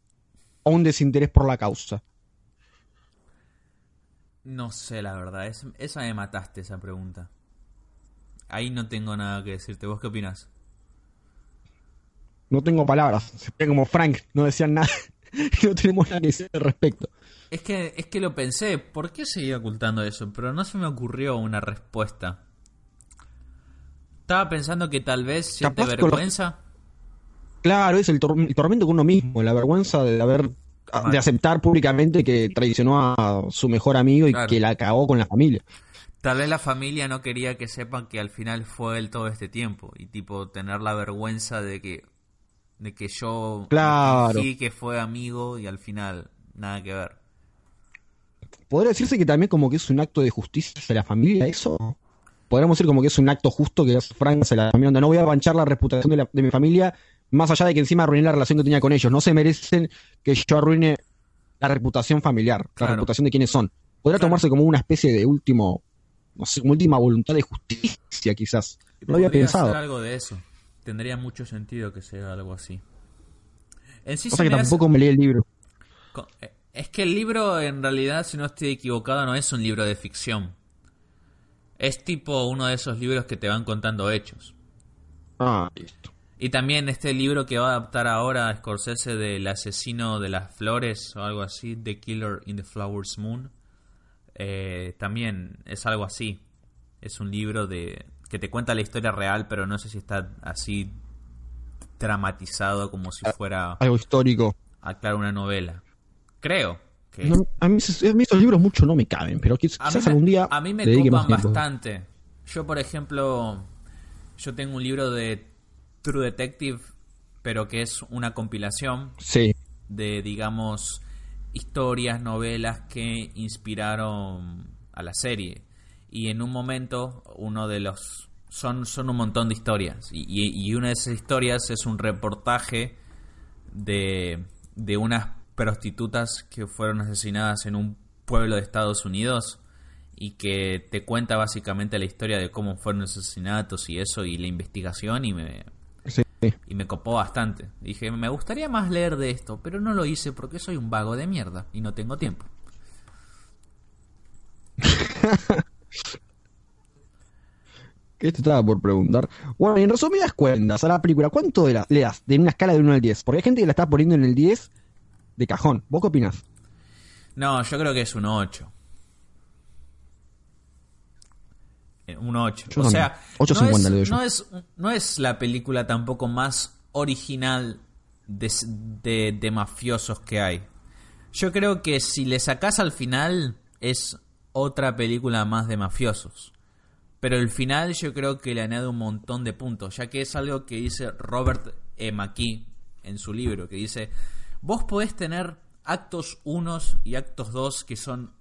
o un desinterés por la causa? No sé, la verdad, es- esa me mataste, esa pregunta. Ahí no tengo nada que decirte. ¿Vos qué opinas? No tengo palabras. Se ve como Frank, no decían nada. no tenemos nada que decir al respecto. Es que, es que lo pensé, ¿por qué seguía ocultando eso? Pero no se me ocurrió una respuesta. Estaba pensando que tal vez siente vergüenza. Claro, es el, tor- el tormento con uno mismo, la vergüenza de haber Mal. de aceptar públicamente que traicionó a su mejor amigo y Claro. que la cagó con la familia. Tal vez la familia no quería que sepan que al final fue él todo este tiempo. Y tipo, tener la vergüenza de que, de que yo Claro. fingí que fue amigo y al final nada que ver. ¿Podría decirse que también como que es un acto de justicia hacia la familia eso? Podríamos decir como que es un acto justo que hace Frank hacia la familia, no voy a manchar la reputación de, la- de mi familia, más allá de que encima arruiné la relación que tenía con ellos. No se merecen que yo arruine la reputación familiar, Claro. la reputación de quienes son. Podría Claro. tomarse como una especie de último, no sé, como última voluntad de justicia quizás. No había pensado. ser algo de eso. Tendría mucho sentido que sea algo así. En sí Cosa se que me hace- tampoco me leí el libro. Eh, Es que el libro, en realidad, si no estoy equivocado, no es un libro de ficción. Es tipo uno de esos libros que te van contando hechos. Ah, listo. Y también este libro que va a adaptar ahora a Scorsese del asesino de las flores o algo así, The Killer in the Flowers Moon, eh, también es algo así. Es un libro de que te cuenta la historia real, pero no sé si está así dramatizado como si fuera Algo histórico. a claro una novela. Creo que No, a, mí, esos- a mí esos libros mucho no me caben, pero quizás me- algún día a mí me copan bastante. Yo, por ejemplo, yo tengo un libro de True Detective, pero que es una compilación Sí, de, digamos, historias, novelas que inspiraron a la serie. Y en un momento, uno de los... Son, son un montón de historias. Y, y- y una de esas historias es un reportaje de, de unas prostitutas que fueron asesinadas en un pueblo de Estados Unidos y que te cuenta básicamente la historia de cómo fueron los asesinatos y eso y la investigación y me, sí. y me copó bastante. Dije, me gustaría más leer de esto, pero no lo hice porque soy un vago de mierda y no tengo tiempo. ¿Qué te estaba por preguntar? Bueno, en resumidas cuentas, a la película, ¿cuánto le das de una escala de 1 al 10? Porque hay gente que la está poniendo en el 10 de cajón. ¿Vos qué opinás? No, yo creo que es un 8. Eh, Un 8. Yo o también. sea, 8.50 no, le doy es, yo. no, es, no es la película tampoco más original de, de, de mafiosos que hay. Yo creo que si le sacás al final es otra película más de mafiosos. Pero el final yo creo que le añade un montón de puntos, ya que es algo que dice Robert E. McKee en su libro, que dice, vos podés tener actos 1 y actos 2 que son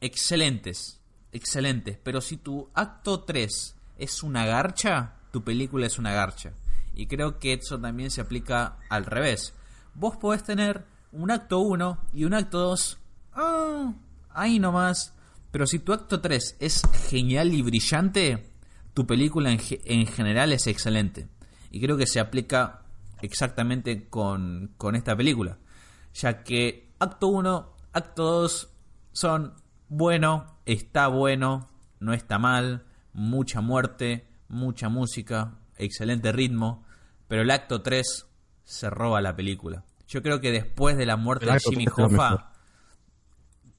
excelentes, excelentes, pero si tu acto 3 es una garcha, tu película es una garcha. Y creo que eso también se aplica al revés. Vos podés tener un acto 1 y un acto 2, ah, ahí nomás. Pero si tu acto 3 es genial y brillante, tu película en, en general es excelente. Y creo que se aplica exactamente con, con esta película. Ya que acto 1, acto 2 son bueno, está bueno, no está mal, mucha muerte, mucha música, excelente ritmo. Pero el acto 3 se roba la película. Yo creo que después de la muerte de Jimmy. Hoffa,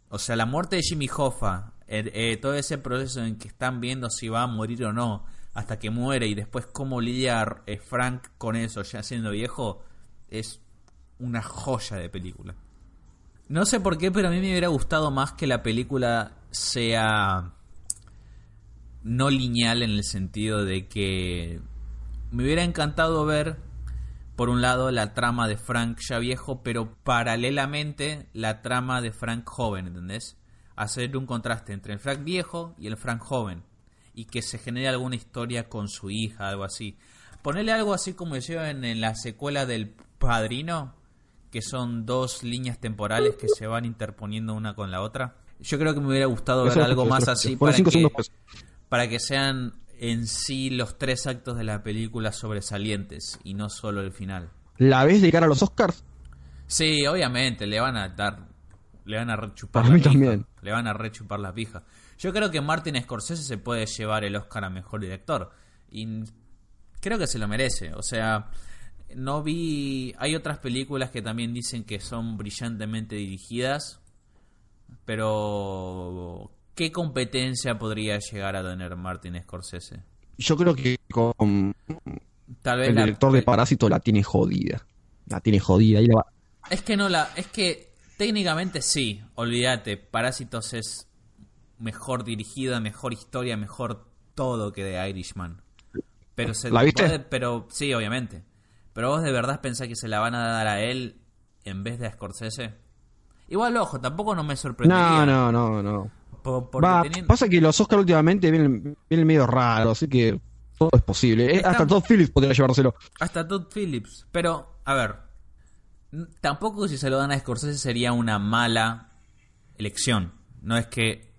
o sea, la muerte de Jimmy Hoffa, eh, eh, todo ese proceso en que están viendo si va a morir o no, hasta que muere y después cómo lidia eh, Frank con eso ya siendo viejo, es una joya de película. No sé por qué, pero a mí me hubiera gustado más que la película sea no lineal en el sentido de que me hubiera encantado ver por un lado la trama de Frank ya viejo, pero paralelamente la trama de Frank joven, ¿entendés? Hacer un contraste entre el Frank viejo y el Frank joven. Y que se genere alguna historia con su hija, algo así. Ponerle algo así como hicieron en la secuela del Padrino, que son dos líneas temporales que se van interponiendo una con la otra. Yo creo que me hubiera gustado ver algo más así para que, para sean en sí los tres actos de la película sobresalientes y no solo el final. ¿La ves de cara a los Oscars? Sí, obviamente, le van a dar. Le van a rechupar Para la mí pija. también. Le van a rechupar la pija. Yo creo que Martin Scorsese se puede llevar el Oscar a mejor director. Y creo que se lo merece. O sea, no vi. Hay otras películas que también dicen que son brillantemente dirigidas. Pero. ¿Qué competencia podría llegar a tener Martin Scorsese? Yo creo que con Tal vez el la- director de Parásito la tiene jodida. La tiene jodida. Y la va- Es que no la. Es que técnicamente sí, olvídate. Parásitos es mejor dirigida, mejor historia, mejor todo que de Irishman. Pero se ¿La viste? pero sí, obviamente. Pero vos de verdad pensás que se la van a dar a él en vez de a Scorsese. Igual, ojo, tampoco no me sorprendería. No, no, no, no. Po- porque Va, teniendo- Pasa que los Oscar últimamente vienen, vienen medio raros, así que todo es posible. Eh, Está- Hasta Todd Phillips podría llevárselo. Hasta Todd Phillips. Pero, a ver. Tampoco si se lo dan a Scorsese sería una mala elección. No es que.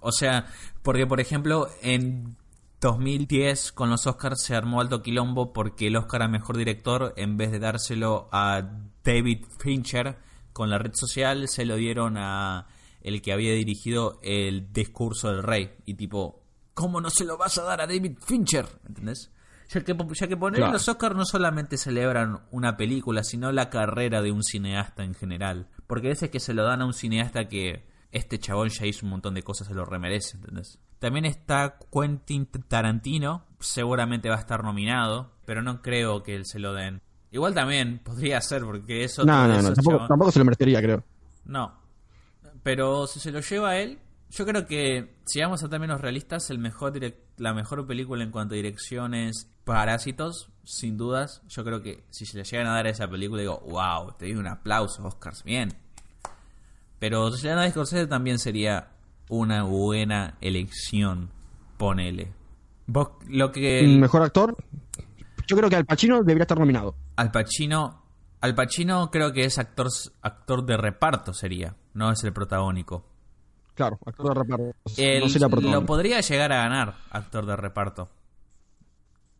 O sea, porque por ejemplo, en 2010 con los Oscars se armó alto quilombo porque el Oscar a mejor director, en vez de dárselo a David Fincher con la red social, se lo dieron a el que había dirigido el discurso del rey. Y tipo, ¿cómo no se lo vas a dar a David Fincher? ¿Entendés? Ya que, ya que poner Claro. los Oscars no solamente celebran una película, sino la carrera de un cineasta en general. Porque a veces que se lo dan a un cineasta que este chabón ya hizo un montón de cosas, se lo remerece, ¿entendés? También está Quentin Tarantino, seguramente va a estar nominado, pero no creo que él se lo den. Igual también podría ser, porque eso No, no, no. Tampoco, tampoco se lo merecería, creo. no. Pero si se lo lleva a él, yo creo que, si vamos a términos realistas, el mejor la mejor película en cuanto a direcciones, Parásitos, sin dudas. Yo creo que si se le llegan a dar a esa película, digo, wow, te doy un aplauso, Oscars, bien. Pero si se le dan a Scorsese también sería una buena elección, ponele. Vos, lo que... El mejor actor, yo creo que Al Pacino debería estar nominado. Al Pacino, Al Pacino creo que es actor, actor de reparto sería, no es el protagónico. Claro, actor de reparto. No sería lo podría llegar a ganar actor de reparto.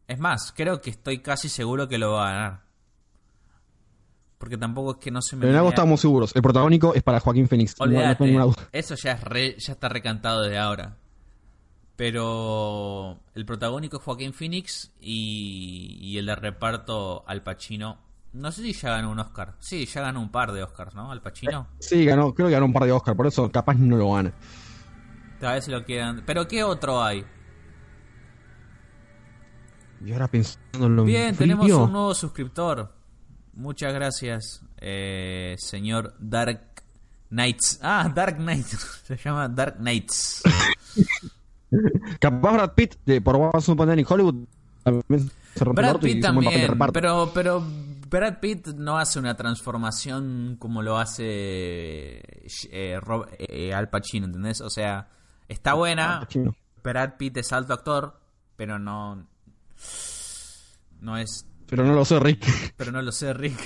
Es más, creo que estoy casi seguro que lo va a ganar. Porque tampoco es que no se me... Pero en algo estamos seguros. El protagónico es para Joaquín Phoenix. No- eso ya, es re- ya está recantado desde ahora. Pero el protagónico es Joaquín Phoenix y, y el de reparto Al Pacino. No sé si ya ganó un Oscar. Sí, ya ganó un par de Oscars, ¿no? Al Pacino. Sí, ganó, creo que ganó un par de Oscar, por eso capaz no lo gana. Tal vez lo quedan. Pero ¿qué otro hay? Y ahora pensando en lo Bien, tenemos un nuevo suscriptor. Muchas gracias, eh, señor Dark Knights. Ah, Dark Knight. Se llama Dark Knights. Capaz Brad Pitt, de, por Upon a Time in Hollywood, también se rompe Brad Pitt también, pero, pero Brad Pitt no hace una transformación como lo hace eh, Rob- eh, Al Pacino, ¿entendés? O sea, está buena. Brad Pitt es alto actor, pero no. No es Pero no lo sé, Rick. pero no lo sé, Rick.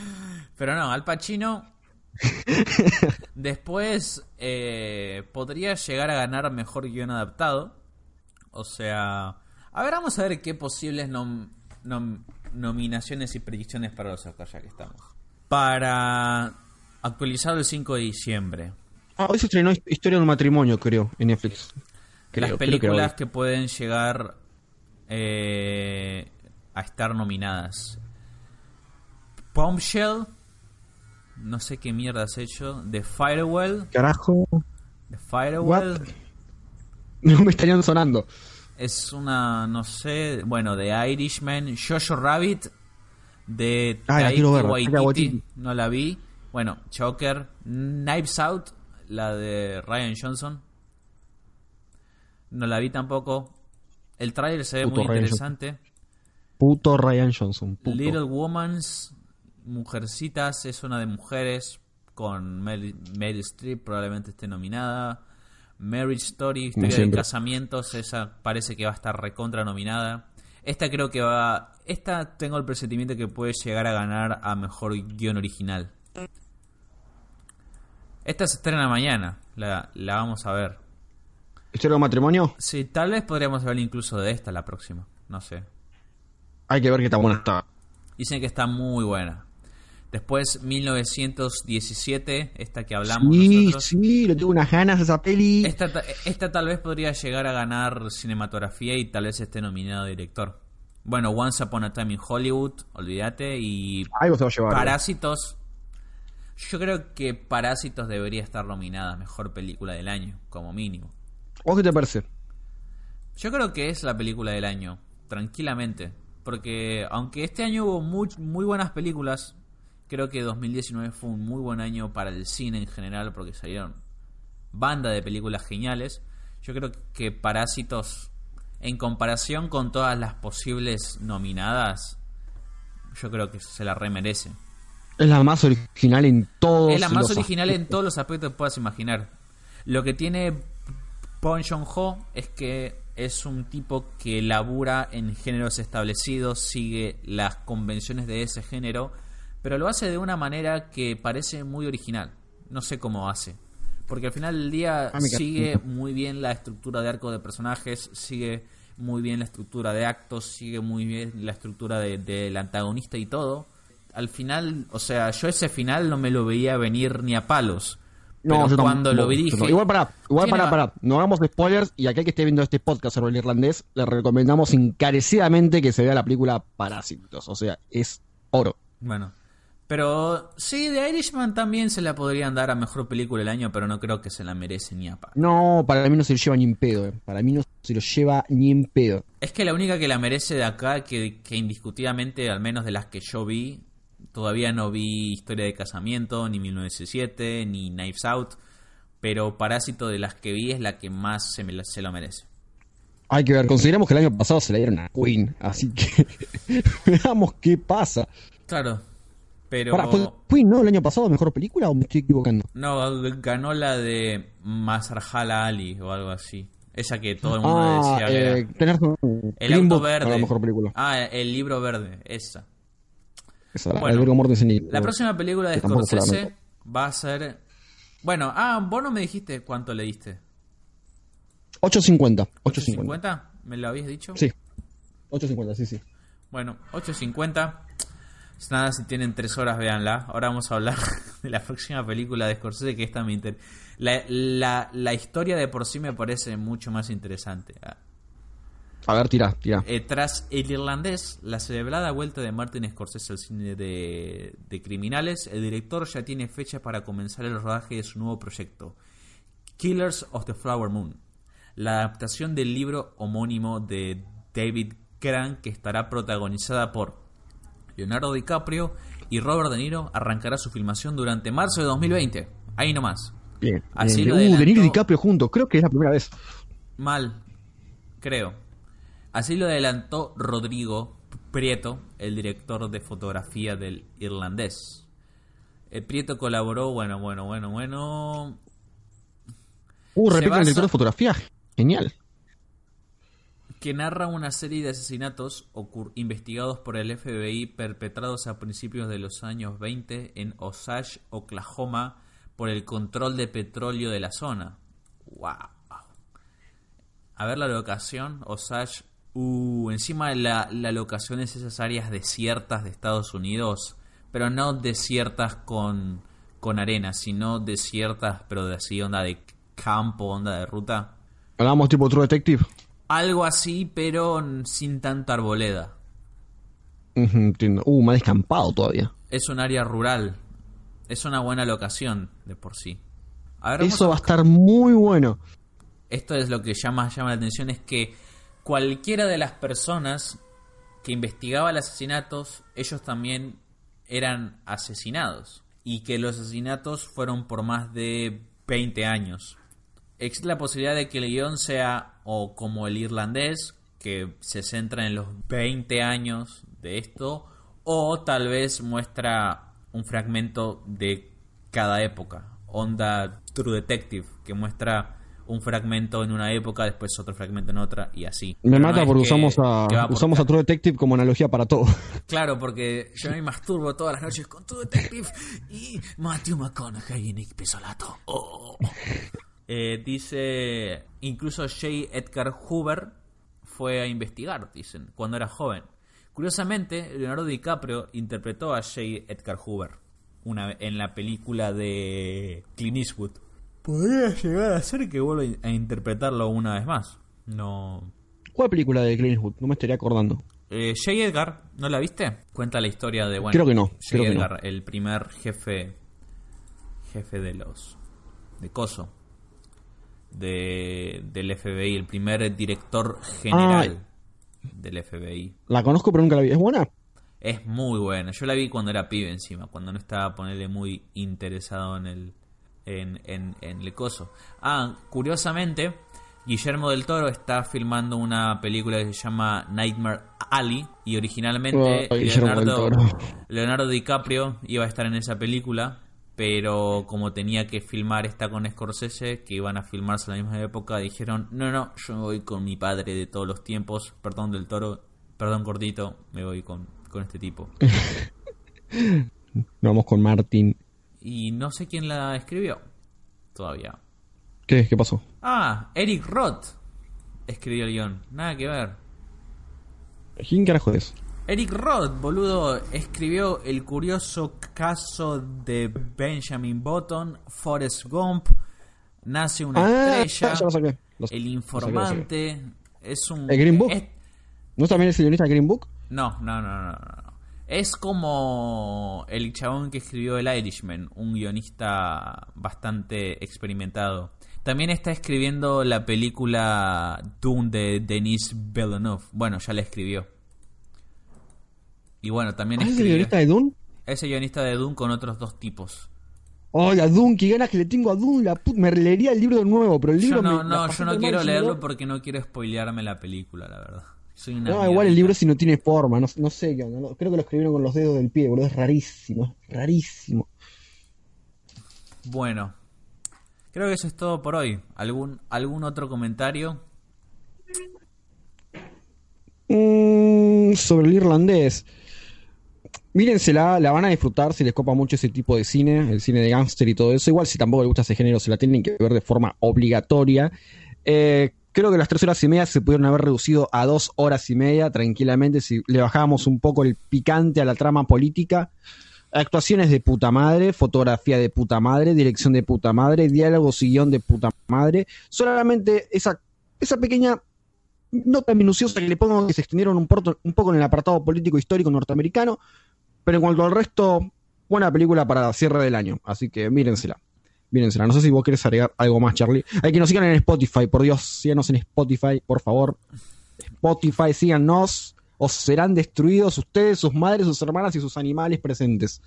pero no, Al Pacino. Después eh, podría llegar a ganar mejor guion adaptado. O sea, a ver, vamos a ver qué posibles nom- nom- nominaciones y predicciones para los Oscars, ya que estamos. Para actualizado el 5 de diciembre. Ah, hoy se estrenó Historia de un matrimonio, creo, en Netflix. Creo, las que películas que pueden llegar eh, a estar nominadas. Bombshell. No sé qué mierda has hecho. The Firewall. Carajo. The Firewall. What? No me estarían sonando. Es una, no sé, bueno, de Irishman. Jojo Rabbit. De Ah, la ver, Waititi. No la vi. Bueno, Choker. Knives Out. La de Ryan Johnson. No la vi tampoco. El tráiler se ve Puto muy Ryan interesante. Puto Ryan Johnson. Puto. Little Womans, Mujercitas, es una de mujeres con Meryl, Meryl Streep, probablemente esté nominada. Marriage Story, historia de casamientos, esa parece que va a estar recontra nominada. Esta creo que va. Esta tengo el presentimiento que puede llegar a ganar a mejor guion original. Esta se estrena mañana, la, la vamos a ver. Historia de un matrimonio. Sí, tal vez podríamos hablar incluso de esta la próxima, no sé. Hay que ver qué tan buena está. Dicen que está muy buena. Después, 1917, esta que hablamos Sí, nosotros. sí, le tengo unas ganas a esa peli. Esta, ta- esta tal vez podría llegar a ganar cinematografía y tal vez esté nominado a director. Bueno, Once Upon a Time in Hollywood, olvídate. Y Algo se va a llevar. Parásitos. Yo creo que Parásitos debería estar nominada a mejor película del año, como mínimo. ¿Vos qué te parece? Yo creo que es la película del año, tranquilamente. Porque aunque este año hubo muy, muy buenas películas, creo que 2019 fue un muy buen año para el cine en general, porque salieron banda de películas geniales. Yo creo que Parásitos, en comparación con todas las posibles nominadas, yo creo que se la remerece. Es la más original en todos Es la más los original en todos los aspectos que puedas imaginar. Lo que tiene Bong Joon-ho es que es un tipo que labura en géneros establecidos, sigue las convenciones de ese género, pero lo hace de una manera que parece muy original. No sé cómo hace. Porque al final del día Ah, sigue muy bien la estructura de arco de personajes, sigue muy bien la estructura de actos, sigue muy bien la estructura de- del antagonista y todo. Al final, o sea, yo ese final no me lo veía venir ni a palos. No, yo cuando lo vi dije... Igual para, igual para, para. No hagamos spoilers y aquel que esté viendo este podcast sobre el irlandés, le recomendamos encarecidamente que se vea la película Parásitos. O sea, es oro. Bueno, pero sí, The Irishman también se la podrían dar a mejor película del año, pero no creo que se la merece ni a pa. No, para mí no se lo lleva ni en pedo. eh. Para mí no se lo lleva ni en pedo. Es que la única que la merece de acá, que, que indiscutidamente, al menos de las que yo vi, todavía no vi Historia de Casamiento, ni 1917, ni Knives Out, pero Parásito de las que vi es la que más se, me la- se lo merece. Hay que ver, consideramos que el año pasado se la dieron a Queen, así que veamos qué pasa. Claro, pero... Pará, ¿fue no el año pasado mejor película o me estoy equivocando? No, ganó la de Mazarjala Ali o algo así. Esa que todo el mundo Ah, decía que eh, era. El auto verde. ganó mejor película. Ah, el libro verde, esa. Esa, la Bueno, y- La próxima película de la Scorsese va a ser. Bueno, ah, vos no me dijiste cuánto le diste. 8.50. 8.50. ¿8.50? ¿Me lo habías dicho? Sí. 8.50, sí, sí. Bueno, 8.50. Nada, si tienen tres horas, véanla. Ahora vamos a hablar de la próxima película de Scorsese que esta me inter... la, la, la historia de por sí me parece mucho más interesante. Ah, A ver, tira, tira. Eh, tras El Irlandés, la celebrada vuelta de Martin Scorsese al cine de, de criminales, el director ya tiene fecha para comenzar el rodaje de su nuevo proyecto, Killers of the Flower Moon, la adaptación del libro homónimo de David Crank que estará protagonizada por Leonardo DiCaprio y Robert De Niro, arrancará su filmación durante marzo de 2020. Ahí nomás. Bien. Así bien. lo Uh, De Niro y DiCaprio juntos. Creo que es la primera vez. Mal, creo. Así lo adelantó Rodrigo Prieto, el director de fotografía del irlandés. El Prieto colaboró, bueno, bueno, bueno, bueno. Uh, basa- el director de fotografía. Genial. Que narra una serie de asesinatos investigados por el FBI perpetrados a principios de los años 20 en Osage, Oklahoma, por el control de petróleo de la zona. ¡Wow! A ver la locación, Osage. Uh, encima la, la locación es esas áreas desiertas de Estados Unidos, pero no desiertas con, con arena, sino desiertas, pero de así, onda de campo, onda de ruta. Hablamos tipo True Detective. Algo así, pero sin tanta arboleda. Entiendo. Uh, más descampado todavía. Es un área rural. Es una buena locación de por sí. A ver, vamos Eso a va a estar muy bueno. esto es lo que llama, llama la atención, es que cualquiera de las personas que investigaba los asesinatos, ellos también eran asesinados. Y que los asesinatos fueron por más de 20 años. Existe la posibilidad de que el guion sea o como el irlandés, que se centra en los 20 años de esto, o tal vez muestra un fragmento de cada época. Onda True Detective, que muestra un fragmento en una época, después otro fragmento en otra y así. Me Pero mata porque que- usamos a, usamos a True Detective como analogía para todo. Claro, porque yo me masturbo todas las noches con True Detective y Matthew McConaughey y Nick Pisolato. Oh. Eh, dice, incluso J. Edgar Hoover fue a investigar, dicen, cuando era joven. Curiosamente, Leonardo DiCaprio interpretó a J. Edgar Hoover una, en la película de Clint Eastwood. Podría llegar a ser que vuelva a interpretarlo una vez más. No, ¿Cuál película de Clint Eastwood? No me estaría acordando. Eh, J. Edgar, ¿no la viste? Cuenta la historia de, bueno, Creo que no, J. creo que no. Edgar, el primer jefe jefe de los de Coso de, del FBI, el primer director general del FBI. La conozco, pero nunca la vi. ¿Es buena? Es muy buena. Yo la vi cuando era pibe encima, cuando no estaba ponerle muy interesado en el en, en, en el coso. Ah, curiosamente, Guillermo del Toro está filmando una película que se llama Nightmare Alley y originalmente Oh, Leonardo. Leonardo DiCaprio iba a estar en esa película, pero como tenía que filmar esta con Scorsese, que iban a filmarse a la misma época, dijeron, no, no, yo me voy con mi padre de todos los tiempos, perdón del Toro, perdón gordito, me voy con, con este tipo. Vamos con Martin. Y no sé quién la escribió todavía. ¿Qué? ¿Qué pasó? Ah, Eric Roth escribió el guion. Nada que ver. ¿Quién carajo es? Eric Roth, boludo, escribió El curioso caso de Benjamin Button, Forrest Gump, Nace una Ah, estrella, ya lo saqué. Lo- El lo informante. Es un. ¿El Green Book? es- ¿No también es el guionista de Green Book? no, no, no, no, no, no. Es como el chabón que escribió El Irishman, un guionista bastante experimentado. También está escribiendo la película Dune de Denis Villeneuve. Bueno, ya la escribió. Y bueno, también ¿Ah, ¿Es el guionista de Dune? Ese guionista de Dune con otros dos tipos. Ay, a Dune, qué ganas que le tengo a Dune. La put- Me leería el libro de nuevo, pero el libro Yo no, me- no, yo no quiero leerlo porque no quiero spoilearme la película, la verdad. Soy una No, igual el libro si no tiene forma, no, no sé qué onda. no- creo que lo escribieron con los dedos del pie, boludo. Es rarísimo, es rarísimo. Bueno, creo que eso es todo por hoy. ¿Algún, algún otro comentario? Mm, sobre el irlandés. Mírensela, la van a disfrutar si les copa mucho ese tipo de cine, el cine de gángster y todo eso. Igual si tampoco les gusta ese género, se la tienen que ver de forma obligatoria. Eh, creo que las tres horas y media se pudieron haber reducido a dos horas y media tranquilamente si le bajábamos un poco el picante a la trama política. Actuaciones de puta madre, fotografía de puta madre, dirección de puta madre, diálogos y guion de puta madre. Solamente esa, esa pequeña nota minuciosa que le pongo que se extendieron un, porto- un poco en el apartado político histórico norteamericano, pero en cuanto al resto, buena película para cierre del año, así que mírensela. Mírensela. No sé si vos querés agregar algo más, Charlie. Hay que nos sigan en Spotify, por Dios, síganos en Spotify, por favor. Spotify, síganos, o serán destruidos ustedes, sus madres, sus hermanas y sus animales presentes.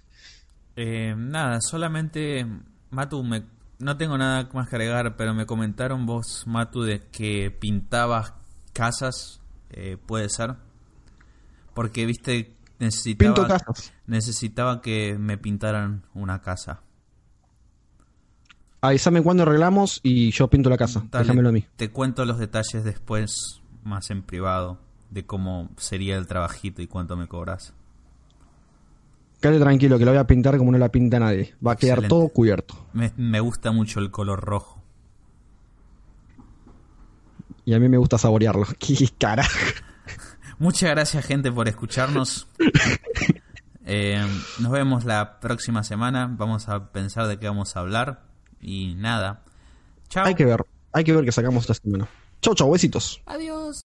Eh, nada, solamente, Matu, me, no tengo nada más que agregar, pero me comentaron vos, Matu, de que pintabas casas, eh, puede ser. Porque, viste, necesitaba, Pinto casas. necesitaba que me pintaran una casa. Avísame cuándo arreglamos y yo pinto la casa. Dale, Déjamelo a mí. Te cuento los detalles después, más en privado, de cómo sería el trabajito y cuánto me cobras. Quédate tranquilo que la voy a pintar como no la pinta nadie. Va a quedar todo cubierto. Me, me gusta mucho el color rojo. Y a mí me gusta saborearlo. ¡Qué carajo! Muchas gracias, gente, por escucharnos. Eh, nos vemos la próxima semana. Vamos a pensar de qué vamos a hablar. Y nada. Chao. Hay que ver. Hay que ver qué sacamos esta semana. Chau, chau, besitos. Adiós.